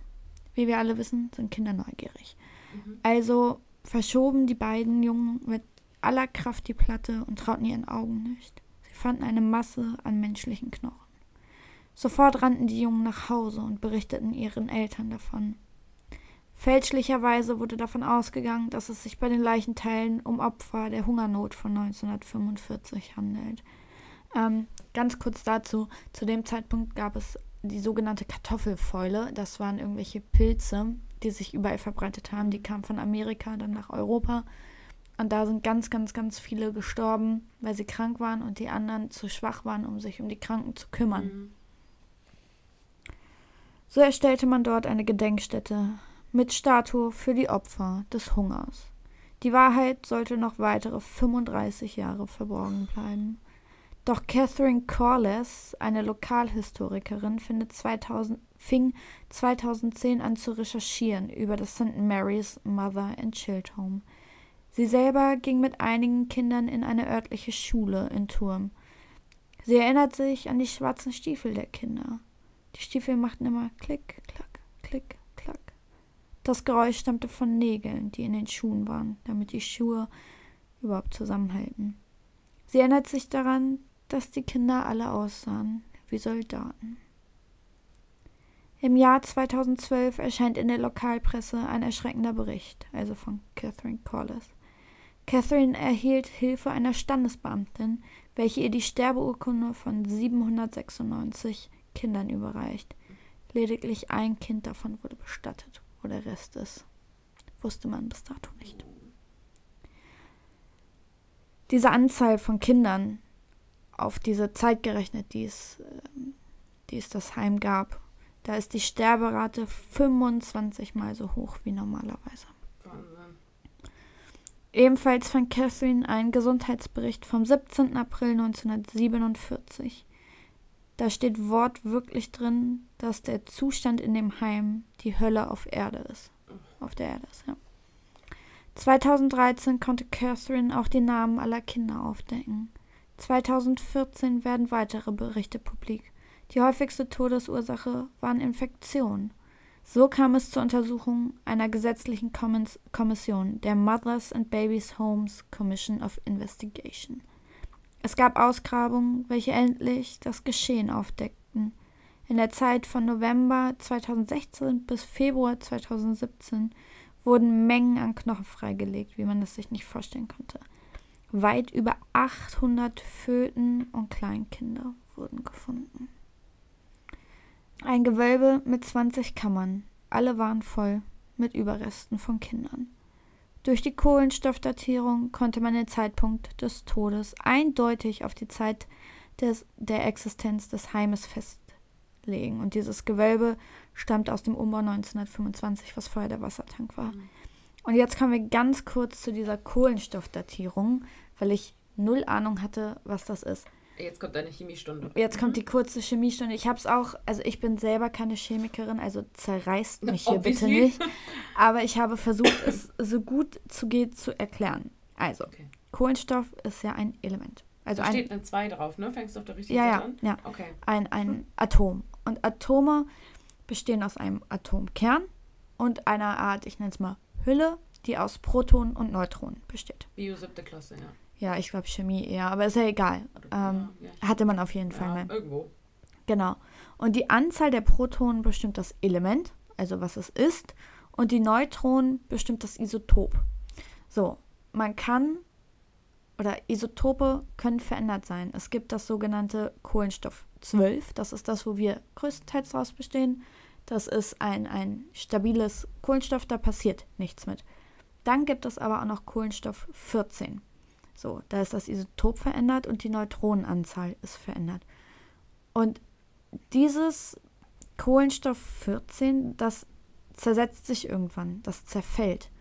Wie wir alle wissen, sind Kinder neugierig. Mhm. Also verschoben die beiden Jungen mit aller Kraft die Platte und trauten ihren Augen nicht. Sie fanden eine Masse an menschlichen Knochen. Sofort rannten die Jungen nach Hause und berichteten ihren Eltern davon. Fälschlicherweise wurde davon ausgegangen, dass es sich bei den Leichenteilen um Opfer der Hungersnot von 1945 handelt. Ähm, ganz kurz dazu, zu dem Zeitpunkt gab es die sogenannte Kartoffelfäule. Das waren irgendwelche Pilze, die sich überall verbreitet haben. Die kamen von Amerika dann nach Europa. Und da sind ganz, ganz, ganz viele gestorben, weil sie krank waren und die anderen zu schwach waren, um sich um die Kranken zu kümmern. Mhm. So erstellte man dort eine Gedenkstätte mit Statue für die Opfer des Hungers. Die Wahrheit sollte noch weitere 35 Jahre verborgen bleiben. Doch Catherine Corliss, eine Lokalhistorikerin, 2000, fing 2010 an zu recherchieren über das St. Mary's Mother and Child Home. Sie selber ging mit einigen Kindern in eine örtliche Schule in Turm. Sie erinnert sich an die schwarzen Stiefel der Kinder. Die Stiefel machten immer Klick, Klack, Klick, das Geräusch stammte von Nägeln, die in den Schuhen waren, damit die Schuhe überhaupt zusammenhalten. Sie erinnert sich daran, dass die Kinder alle aussahen wie Soldaten. Im Jahr 2012 erscheint in der Lokalpresse ein erschreckender Bericht, also von Catherine Collis. Catherine erhielt Hilfe einer Standesbeamtin, welche ihr die Sterbeurkunde von 796 Kindern überreicht. Lediglich ein Kind davon wurde bestattet wo der Rest ist. Wusste man bis dato nicht. Diese Anzahl von Kindern auf diese Zeit gerechnet, die es, ähm, die es das Heim gab, da ist die Sterberate 25 mal so hoch wie normalerweise. Ebenfalls fand Catherine einen Gesundheitsbericht vom 17. April 1947. Da steht wortwörtlich drin, dass der Zustand in dem Heim die Hölle auf Erde ist. Auf der Erde ist, ja. 2013 konnte Catherine auch die Namen aller Kinder aufdecken. 2014 werden weitere Berichte publik. Die häufigste Todesursache waren Infektionen. So kam es zur Untersuchung einer gesetzlichen Kommission, der Mothers and Babies Homes Commission of Investigation. Es gab Ausgrabungen, welche endlich das Geschehen aufdeckten. In der Zeit von November 2016 bis Februar 2017 wurden Mengen an Knochen freigelegt, wie man es sich nicht vorstellen konnte. Weit über 800 Föten und Kleinkinder wurden gefunden. Ein Gewölbe mit 20 Kammern. Alle waren voll mit Überresten von Kindern. Durch die Kohlenstoffdatierung konnte man den Zeitpunkt des Todes eindeutig auf die Zeit des, der Existenz des Heimes festlegen. Und dieses Gewölbe stammt aus dem Umbau 1925, was vorher der Wassertank war. Mhm. Und jetzt kommen wir ganz kurz zu dieser Kohlenstoffdatierung, weil ich null Ahnung hatte, was das ist. Jetzt kommt deine Chemiestunde. Jetzt kommt mhm. die kurze Chemiestunde. Ich habe es auch, also ich bin selber keine Chemikerin, also zerreißt mich hier Obviously. bitte nicht. Aber ich habe versucht, es so gut zu geht zu erklären. Also, okay. Kohlenstoff ist ja ein Element. Also da steht eine 2 drauf, ne? Fängst du auf der richtigen ja, Seite ja, an? Ja, okay. Ein, ein hm. Atom. Und Atome bestehen aus einem Atomkern und einer Art, ich nenne es mal Hülle, die aus Protonen und Neutronen besteht. Bio siebte Klasse, ja. Ja, ich glaube Chemie eher, aber ist ja egal. Ähm, hatte man auf jeden Fall mal. Irgendwo. Genau. Und die Anzahl der Protonen bestimmt das Element, also was es ist, und die Neutronen bestimmt das Isotop. So, man kann oder Isotope können verändert sein. Es gibt das sogenannte Kohlenstoff 12, das ist das, wo wir größtenteils daraus bestehen. Das ist ein, ein stabiles Kohlenstoff, da passiert nichts mit. Dann gibt es aber auch noch Kohlenstoff 14. So, da ist das Isotop verändert und die Neutronenanzahl ist verändert. Und dieses Kohlenstoff 14, das zersetzt sich irgendwann, das zerfällt.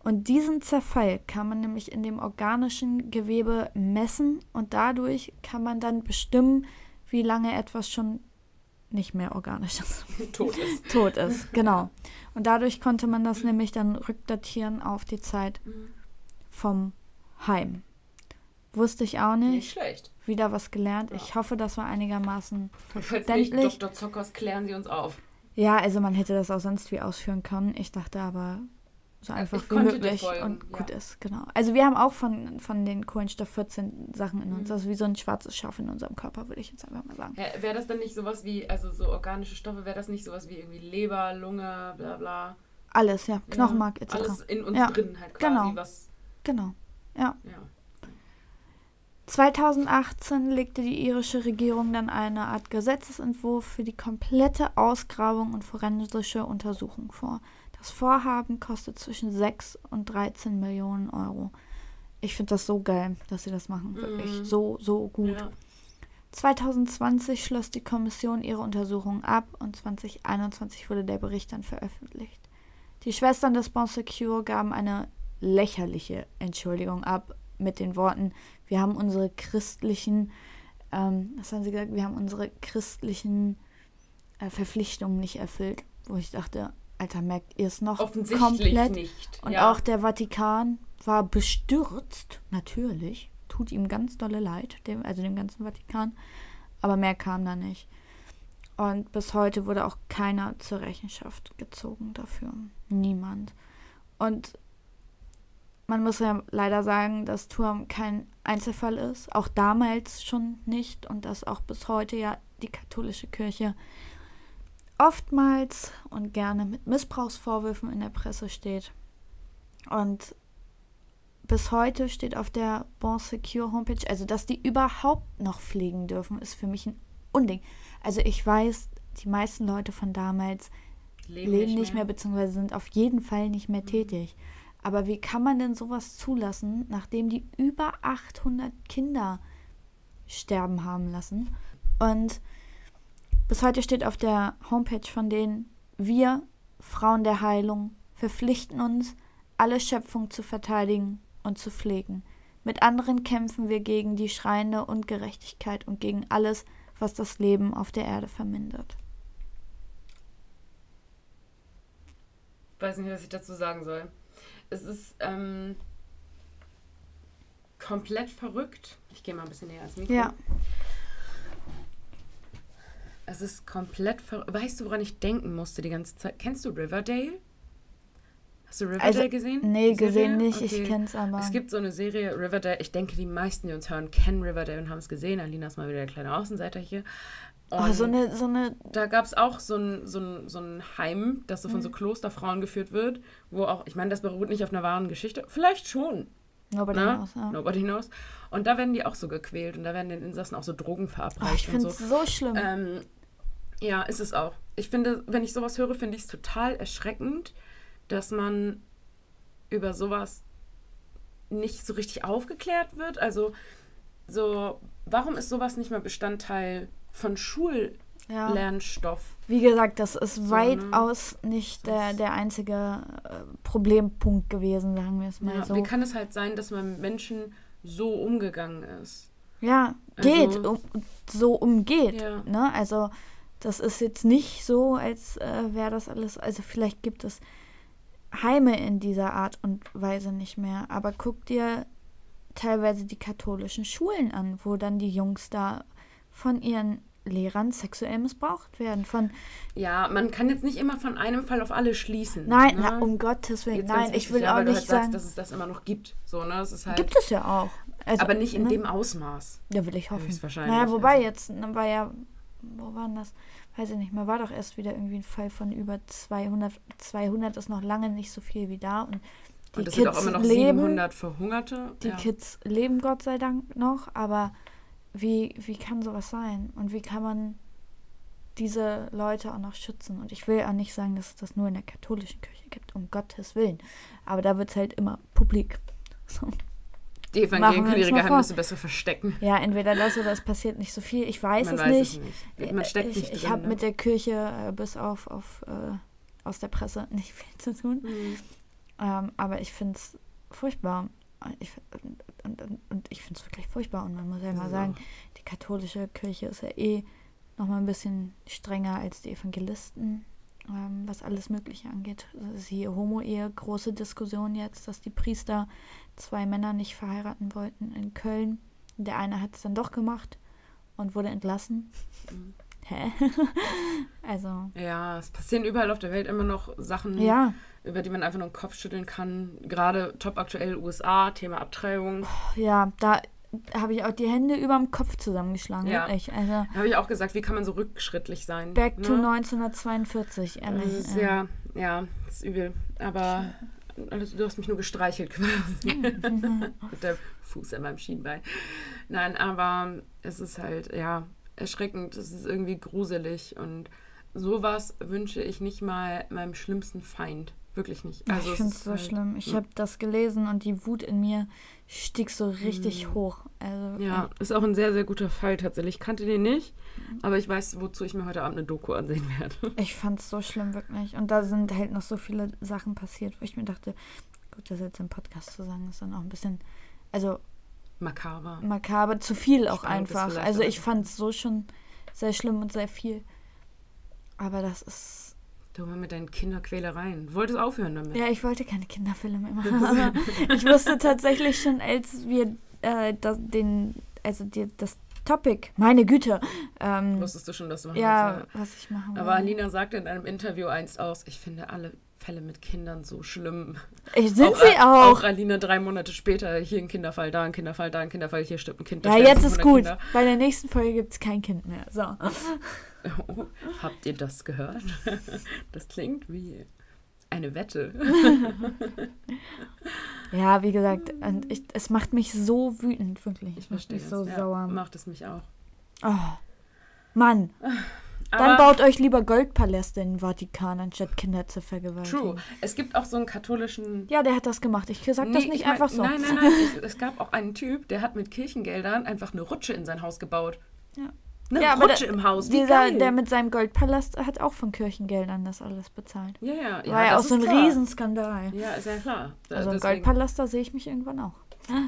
Und diesen Zerfall kann man nämlich in dem organischen Gewebe messen und dadurch kann man dann bestimmen, wie lange etwas schon nicht mehr organisch ist. [LAUGHS] Tot ist. Tot ist, [LAUGHS] genau. Und dadurch konnte man das nämlich dann rückdatieren auf die Zeit mhm. vom Heim. Wusste ich auch nicht. Nicht schlecht. Wieder was gelernt. Ja. Ich hoffe, das war einigermaßen Falls nicht, Dr. Zockers, klären Sie uns auf. Ja, also man hätte das auch sonst wie ausführen können. Ich dachte aber so einfach ich wie möglich und gut ja. ist, genau. Also wir haben auch von, von den Kohlenstoff 14 Sachen in uns, mhm. also wie so ein schwarzes Schaf in unserem Körper, würde ich jetzt einfach mal sagen. Ja, wäre das dann nicht sowas wie, also so organische Stoffe, wäre das nicht sowas wie irgendwie Leber, Lunge, bla bla? Alles, ja. Knochenmark etc. Alles in uns drin halt quasi, genau. was... Genau, ja. ja. 2018 legte die irische Regierung dann eine Art Gesetzesentwurf für die komplette Ausgrabung und forensische Untersuchung vor. Das Vorhaben kostet zwischen 6 und 13 Millionen Euro. Ich finde das so geil, dass sie das machen. Wirklich mhm. so, so gut. Ja. 2020 schloss die Kommission ihre Untersuchung ab und 2021 wurde der Bericht dann veröffentlicht. Die Schwestern des Bon Secure gaben eine lächerliche Entschuldigung ab mit den Worten, wir haben unsere christlichen, ähm, was haben sie gesagt, wir haben unsere christlichen äh, Verpflichtungen nicht erfüllt. Wo ich dachte, Alter, merkt ihr es noch komplett? nicht. Und ja. auch der Vatikan war bestürzt, natürlich. Tut ihm ganz dolle leid, dem, also dem ganzen Vatikan. Aber mehr kam da nicht. Und bis heute wurde auch keiner zur Rechenschaft gezogen dafür. Niemand. Und man muss ja leider sagen, dass Turm kein Einzelfall ist, auch damals schon nicht und dass auch bis heute ja die katholische Kirche oftmals und gerne mit Missbrauchsvorwürfen in der Presse steht. Und bis heute steht auf der Bon Secure Homepage, also dass die überhaupt noch fliegen dürfen, ist für mich ein Unding. Also ich weiß, die meisten Leute von damals leben, leben nicht, mehr. mehr, beziehungsweise sind auf jeden Fall nicht mehr mhm. tätig. Aber wie kann man denn sowas zulassen, nachdem die über 800 Kinder sterben haben lassen? Und bis heute steht auf der Homepage von denen, wir, Frauen der Heilung, verpflichten uns, alle Schöpfung zu verteidigen und zu pflegen. Mit anderen kämpfen wir gegen die schreiende Ungerechtigkeit und gegen alles, was das Leben auf der Erde vermindert. Ich weiß nicht, was ich dazu sagen soll. Es ist ähm, komplett verrückt. Ich gehe mal ein bisschen näher ans Mikro. Ja. Es ist komplett verrückt. Weißt du, woran ich denken musste die ganze Zeit? Kennst du Riverdale? Hast du Riverdale also, gesehen? Nee, gesehen nicht. Okay. Ich kenn's aber. Es gibt so eine Serie, Riverdale. Ich denke, die meisten, die uns hören, kennen Riverdale und haben es gesehen. Alina ist mal wieder der kleine Außenseiter hier. Oh, so eine, so eine. Da gab es auch so ein, so, ein, so ein Heim, das so von so mhm. Klosterfrauen geführt wird, wo auch, ich meine, das beruht nicht auf einer wahren Geschichte. Vielleicht schon. Nobody ne? knows, ja. Nobody knows. Und da werden die auch so gequält und da werden den Insassen auch so Drogen Oh, verabreicht ich und finde so. es so schlimm. Ähm, ja, ist es auch. Ich finde, wenn ich sowas höre, finde ich es total erschreckend, dass man über sowas nicht so richtig aufgeklärt wird. Also, so, warum ist sowas nicht mal Bestandteil von ja. Schullernstoff? Wie gesagt, das ist So, weitaus nicht der, der einzige äh, Problempunkt gewesen, sagen wir es mal Ja, so. Wie kann es halt sein, dass man mit Menschen so umgegangen ist? Ja, Also- geht, um, so umgeht. Ja. Ne? Also das ist jetzt nicht so, als äh, wäre das alles, also vielleicht gibt es Heime in dieser Art und Weise nicht mehr, aber guck dir teilweise die katholischen Schulen an, wo dann die Jungs da von ihren Lehrern sexuell missbraucht werden. Von Ja, man kann jetzt nicht immer von einem Fall auf alle schließen. nein, ne? na, um Gottes Willen, nein, ich wichtig, will ja, auch nicht halt sagst, sagen, dass es das immer noch gibt. So, ne? Halt, gibt es ja auch. Also, aber nicht in ne? dem Ausmaß. Ja, will ich hoffen. Höchstwahrscheinlich, Naja, wobei also. jetzt ne, war ja, wo war denn das? Weiß ich nicht mehr, war doch erst wieder irgendwie ein Fall von über 200. 200 ist noch lange nicht so viel wie da und die Und es sind Kids auch immer noch leben. 700 Verhungerte. Die ja. Kids leben Gott sei Dank noch, aber wie, wie kann sowas sein? Und wie kann man diese Leute auch noch schützen? Und ich will auch nicht sagen, dass es das nur in der katholischen Kirche gibt, um Gottes Willen. Aber da wird es halt immer publik. [LAUGHS] So. Die Evangelien können ihre Geheimnisse besser verstecken. Ja, entweder das oder es passiert nicht so viel. Ich weiß es weiß nicht. es nicht. Man steckt ich nicht ich habe ne? mit der Kirche äh, bis auf, auf äh, aus der Presse [LAUGHS] nicht viel zu tun. Mhm. Ähm, aber ich finde es furchtbar. Ich, und, und, und, ich finde es wirklich furchtbar. Und man muss ja mal Ja. sagen, die katholische Kirche ist ja eh noch mal ein bisschen strenger als die Evangelisten, ähm, was alles Mögliche angeht. Siehe Homo-Ehe, große Diskussion jetzt, dass die Priester zwei Männer nicht verheiraten wollten in Köln. Der eine hat es dann doch gemacht und wurde entlassen. Mhm. Hä? [LAUGHS] also, Ja, es passieren überall auf der Welt immer noch Sachen, ja. Über die man einfach nur den Kopf schütteln kann. Gerade top aktuell USA, Thema Abtreibung. Ja, da habe ich auch die Hände überm Kopf zusammengeschlagen. Ja. Wirklich. Also, habe ich auch gesagt, wie kann man so rückschrittlich sein? back to ne? 1942. Das ehrlich. ist, äh. ja, ja, das ist übel. Aber du hast mich nur gestreichelt quasi. [LAUGHS] Mit der Fuß an meinem Schienbein. Nein, aber es ist halt, ja, erschreckend. Es ist irgendwie gruselig. Und sowas wünsche ich nicht mal meinem schlimmsten Feind. Wirklich nicht. Also ich finde es so halt- schlimm. Ich ja. habe das gelesen und die Wut in mir stieg so richtig hoch. Also, Ja, ist auch ein sehr, sehr guter Fall tatsächlich. Ich kannte den nicht, aber ich weiß, wozu ich mir heute Abend eine Doku ansehen werde. [LAUGHS] ich fand es so schlimm, wirklich. Und da sind halt noch so viele Sachen passiert, wo ich mir dachte, gut, das jetzt im Podcast zu sagen, ist dann auch ein bisschen, also Makaber. makaber, zu viel auch Spannend einfach. Also ich fand es so schon sehr schlimm und sehr viel. Aber das ist Du mal mit deinen Kinderquälereien. Du wolltest aufhören damit. Ja, ich wollte keine Kinderfilme [LAUGHS] mehr machen. Aber ich wusste tatsächlich schon, als wir äh, das, den, also die, das Topic, meine Güte, ähm, Wusstest du schon, dass du machen ja, willst, was ich machen Aber will. Alina sagte in einem Interview einst aus, ich finde alle Fälle mit Kindern so schlimm. Ich, sind auch, sie auch. Auch Alina drei Monate später, hier ein Kinderfall, da ein Kinderfall, da ein Kinderfall, hier stirbt ein Kind. Ja, jetzt ist 500 gut. Kinder. Bei der nächsten Folge gibt es kein Kind mehr. So. [LAUGHS] Oh, [LAUGHS] habt ihr das gehört? [LAUGHS] Das klingt wie eine Wette. [LAUGHS] Ja, wie gesagt, ich, es macht mich so wütend, wirklich. Ich verstehe mich so es. Ja, sauer. macht es mich auch. Oh. Mann, [SIGHS] dann Aber baut euch lieber Goldpaläste in den Vatikan, anstatt Kinder zu vergewaltigen. true. Es gibt auch so einen katholischen Ja, der hat das gemacht. Ich sag das Nee, nicht ich mein- einfach so. Nein, nein, nein. Es gab auch einen Typ, der hat mit Kirchengeldern einfach eine Rutsche in sein Haus gebaut. Ja. Eine Ja, Rutsche da- im Haus. Wie Dieser, geil. der mit seinem Goldpalast hat auch von Kirchengeldern das alles bezahlt. ja, ja, ja. War ja auch so ein klar. Riesenskandal. Ja, ist ja klar. Also ein Deswegen- Goldpalast, da sehe ich mich irgendwann auch.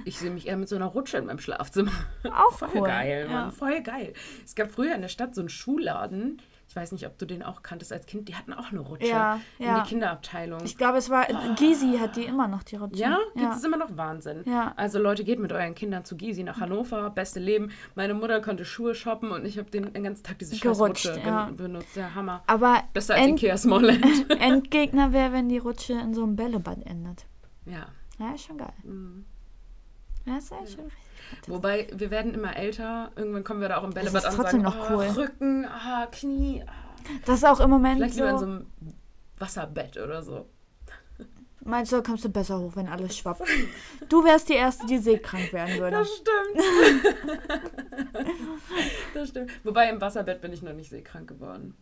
Ich sehe mich eher mit so einer Rutsche in meinem Schlafzimmer. Auch Voll cool. geil, Mann. Ja. Voll geil. Es gab früher in der Stadt so einen Schuhladen. Ich weiß nicht, ob du den auch kanntest als Kind. Die hatten auch eine Rutsche Ja, in ja. die Kinderabteilung. Ich glaube, es war Gysi hat die immer noch die Rutsche. ja, gibt ja. es immer noch Wahnsinn. Ja. Also Leute, geht mit euren Kindern zu Gysi nach Hannover, beste Leben. Meine Mutter konnte Schuhe shoppen und ich habe den, den ganzen Tag diese scheiß Gerutscht, Rutsche ja. ben- benutzt. Der Hammer. Aber Besser als End Ikea Smallland. [LAUGHS] Endgegner wäre, wenn die Rutsche in so einem Bällebad endet. ja. Ja, ist schon geil. Mhm. Ja, ist echt schon richtig. Wobei, wir werden immer älter. Irgendwann kommen wir da auch im Bällebad an und trotzdem sagen, noch oh, cool. Rücken, ah, Knie. Ah. Das ist auch im Moment Vielleicht so. lieber in so einem Wasserbett oder so. Meinst du, da kommst du besser hoch, wenn alles schwappt? [LAUGHS] Du wärst die Erste, die seekrank werden würde. Das stimmt. [LAUGHS] das stimmt. Wobei im Wasserbett bin ich noch nicht seekrank geworden.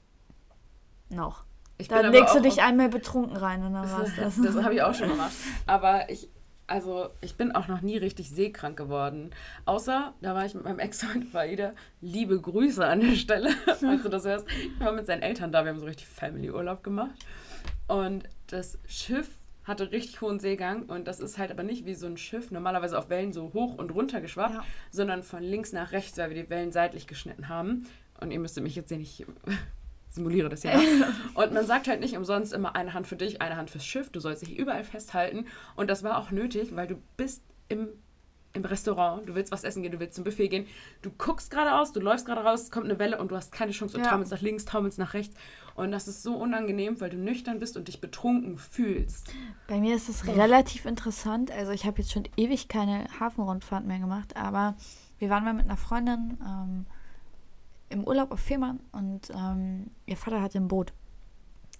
Noch. Ich Dann legst du dich einmal betrunken rein und dann war's [LAUGHS] das. Das habe ich auch schon gemacht. Aber ich, also ich bin auch noch nie richtig seekrank geworden. Außer, da war ich mit meinem Ex-Freund Faida. Liebe Grüße an der Stelle, [LAUGHS] falls du das hörst. Ich war mit seinen Eltern da, wir haben so richtig Family-Urlaub gemacht. Und das Schiff hatte richtig hohen Seegang und das ist halt aber nicht wie so ein Schiff normalerweise auf Wellen so hoch und runter geschwappt, Ja. sondern von links nach rechts, weil wir die Wellen seitlich geschnitten haben. Und ihr müsstet mich jetzt sehen, ich simuliere das ja. [LAUGHS] Und man sagt halt nicht umsonst immer eine Hand für dich, eine Hand fürs Schiff. Du sollst dich überall festhalten. Und das war auch nötig, weil du bist im, im Restaurant, du willst was essen gehen, du willst zum Buffet gehen. Du guckst geradeaus, du läufst gerade raus, es kommt eine Welle und du hast keine Chance und Ja. taumelst nach links, taumelst nach rechts. Und das ist so unangenehm, weil du nüchtern bist und dich betrunken fühlst. Bei mir ist es relativ interessant. Also ich habe jetzt schon ewig keine Hafenrundfahrt mehr gemacht, aber wir waren mal mit einer Freundin ähm, im Urlaub auf Fehmarn und ähm, ihr Vater hatte ein Boot.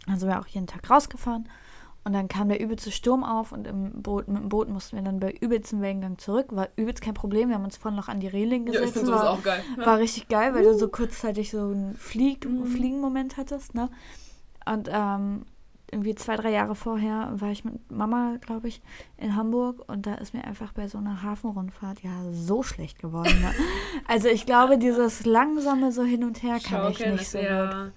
Dann sind wir auch jeden Tag rausgefahren und dann kam der übelste Sturm auf und im Boot, mit dem Boot mussten wir dann bei übelsten Wellengang zurück. War übelst kein Problem. Wir haben uns vorhin noch an die Reling gesetzt. war, geil. war richtig geil, weil du so kurzzeitig so einen Flieg Fliegenmoment hattest, ne? Und ähm, irgendwie zwei, drei Jahre vorher war ich mit Mama, glaube ich, in Hamburg und da ist mir einfach bei so einer Hafenrundfahrt ja so schlecht geworden. Ne? [LAUGHS] Also ich glaube, dieses langsame so hin und her kann ich Schaukeln nicht ist so gut.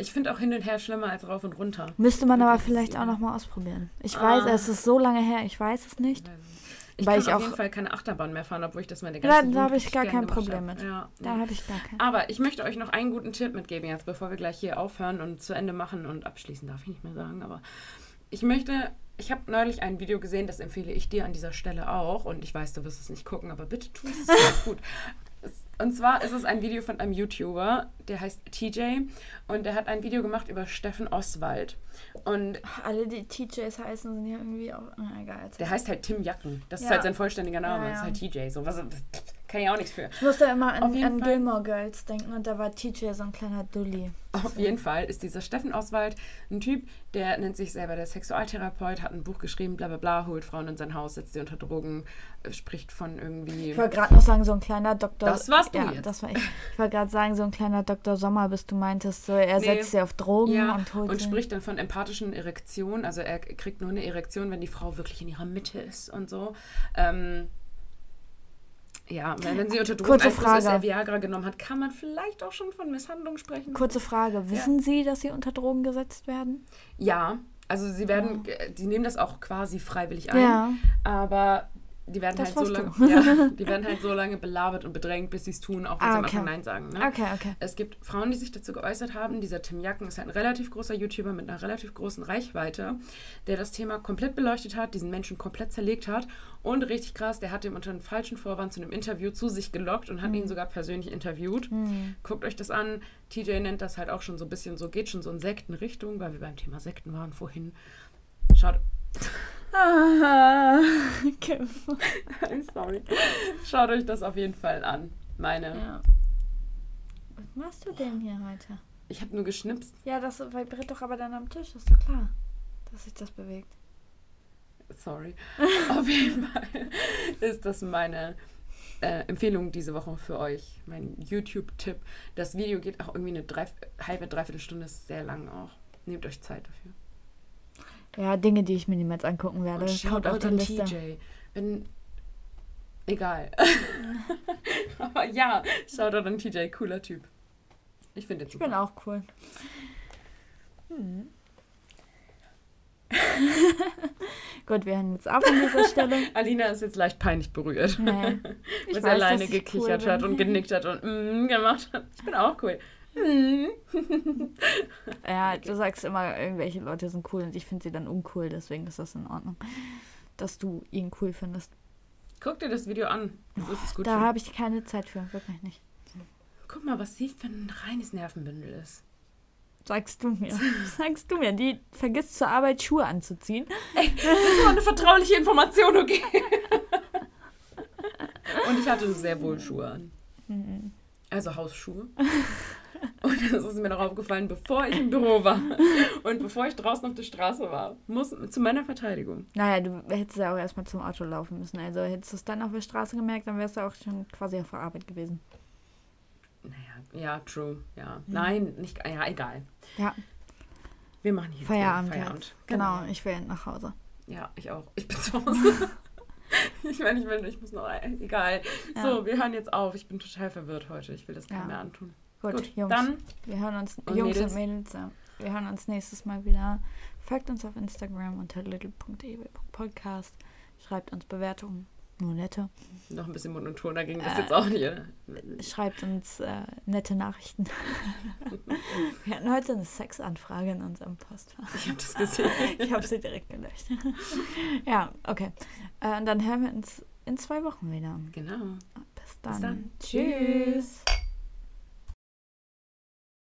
Ich finde auch hin und her schlimmer als rauf und runter. Müsste man aber vielleicht auch noch mal ausprobieren. Ich Ah. weiß, es ist so lange her, ich weiß es nicht. Ich Weil kann ich auf jeden Fall keine Achterbahn mehr fahren, obwohl ich das meine Da, ganze da habe Jugend ich gar kein Problem mit. Ja, Da habe ich gar keinen. Aber ich möchte euch noch einen guten Tipp mitgeben jetzt, bevor wir gleich hier aufhören und zu Ende machen und abschließen, darf ich nicht mehr sagen, aber ich möchte, ich habe neulich ein Video gesehen, das empfehle ich dir an dieser Stelle auch und ich weiß, du wirst es nicht gucken, aber bitte tu es, gut. [LAUGHS] Und zwar ist es ein Video von einem YouTuber, der heißt TJ und der hat ein Video gemacht über Steffen Oswald und Alle, die TJs heißen, sind ja irgendwie auch. Na, egal. der heißt halt Tim Jacken. Das ist Ja. halt sein vollständiger Name, Ja, das ja. ist halt TJ. So was kann ich auch nichts für. Ich musste immer an, an. Gilmore Girls denken und da war TJ so ein kleiner Dulli. Auf jeden Fall ist dieser Steffen Oswald ein Typ, der nennt sich selber der Sexualtherapeut, hat ein Buch geschrieben, bla bla bla, holt Frauen in sein Haus, setzt sie unter Drogen, äh, spricht von irgendwie. Ich wollte gerade noch sagen, so ein kleiner Doktor. Das warst du ja, jetzt. Das war ich. Ich wollte gerade sagen, so ein kleiner Dr. Sommer, bis du meintest, so er Nee. setzt sie auf Drogen Ja, und holt und spricht dann von empathischen Erektionen. Also er kriegt nur eine Erektion, wenn die Frau wirklich in ihrer Mitte ist und so. Ähm, ja, wenn sie unter Kurze Drogeneinfluss ist, Frage. er Viagra genommen hat, kann man vielleicht auch schon von Misshandlung sprechen. Kurze Frage: Wissen Sie, dass Sie unter Drogen gesetzt werden? Ja, also sie werden, die nehmen das auch quasi freiwillig ein. Ja. Aber die werden Das halt so lange, ja, [LAUGHS] die werden halt so lange belabert und bedrängt, bis sie es tun, auch wenn Ah, sie am okay. Anfang Nein sagen. Ne? Okay, okay. Es gibt Frauen, die sich dazu geäußert haben. Dieser Tim Jacken ist halt ein relativ großer YouTuber mit einer relativ großen Reichweite, der das Thema komplett beleuchtet hat, diesen Menschen komplett zerlegt hat. Und richtig krass, der hat ihm unter einem falschen Vorwand zu einem Interview zu sich gelockt und hat ihn sogar persönlich interviewt. Guckt euch das an. TJ nennt das halt auch schon so ein bisschen so, geht schon so in Sektenrichtung, weil wir beim Thema Sekten waren vorhin. Schaut, Ah, [LAUGHS] okay. I'm sorry. Schaut euch das auf jeden Fall an. Meine. Ja. Was machst du denn hier heute? Ich habe nur geschnipst. Ja, das vibriert doch aber dann am Tisch, ist doch klar, dass sich das bewegt. Sorry. [LAUGHS] Auf jeden Fall ist das meine äh, Empfehlung diese Woche für euch. Mein YouTube-Tipp. Das Video geht auch irgendwie eine drei, halbe, dreiviertel Stunde, ist sehr lang auch. Nehmt euch Zeit dafür. Ja, Dinge, die ich mir niemals angucken werde. Und kommt auf die an Liste. TJ. Wenn. Egal. [LAUGHS] Aber ja, schaut auch an TJ. Cooler Typ. Ich finde den Ich bin super. auch cool. Hm. [LAUGHS] Gut, wir hören jetzt auf an dieser Stelle. [LAUGHS] Alina ist jetzt leicht peinlich berührt. Nee. Ich Weil sie alleine gekichert cool hat und genickt hat und mm, gemacht hat. Ich bin auch cool. Mm. [LAUGHS] Ja, du sagst immer, irgendwelche Leute sind cool und ich finde sie dann uncool, deswegen ist das in Ordnung. Dass du ihn cool findest. Guck dir das Video an. Es gut Da habe ich keine Zeit für, wirklich nicht. Guck mal, was sie für ein reines Nervenbündel ist. Sagst du mir. [LAUGHS] Sagst du mir, die vergisst zur Arbeit Schuhe anzuziehen. Das war eine vertrauliche Information, okay? Und ich hatte sehr wohl Schuhe an. Mhm. Also Hausschuhe. [LAUGHS] Und das ist mir noch aufgefallen, bevor ich im Büro war und bevor ich draußen auf der Straße war. Muss zu meiner Verteidigung. Naja, du hättest ja auch erstmal zum Auto laufen müssen. Also hättest du es dann auf der Straße gemerkt, dann wärst du auch schon quasi auf der Arbeit gewesen. Naja, ja, true. Ja. Nein, nicht. Ja, egal. Ja, Wir machen hier Feierabend. mal Feierabend. Genau, ich will nach Hause. Ja, ich auch. Ich bin zu Hause. [LAUGHS] ich meine, ich will, ich muss noch. Egal. Ja. So, wir hören jetzt auf. Ich bin total verwirrt heute. Ich will das keinem Ja. mehr antun. Gut, Gut, Jungs. dann wir hören uns, Und Jungs Mädels? und Mädels, wir hören uns nächstes Mal wieder. Folgt uns auf Instagram unter little.ewe.podcast. Schreibt uns Bewertungen, nur nette. noch ein bisschen monotoner ging das Äh, jetzt auch nicht. Schreibt uns äh, nette Nachrichten. [LAUGHS] wir hatten heute eine Sexanfrage in unserem Postfach. Ich habe das gesehen. [LAUGHS] Ich habe sie direkt gelöscht. [LAUGHS] ja, okay. Äh, und dann hören wir uns in zwei Wochen wieder. Genau. Bis dann. dann. Tschüss.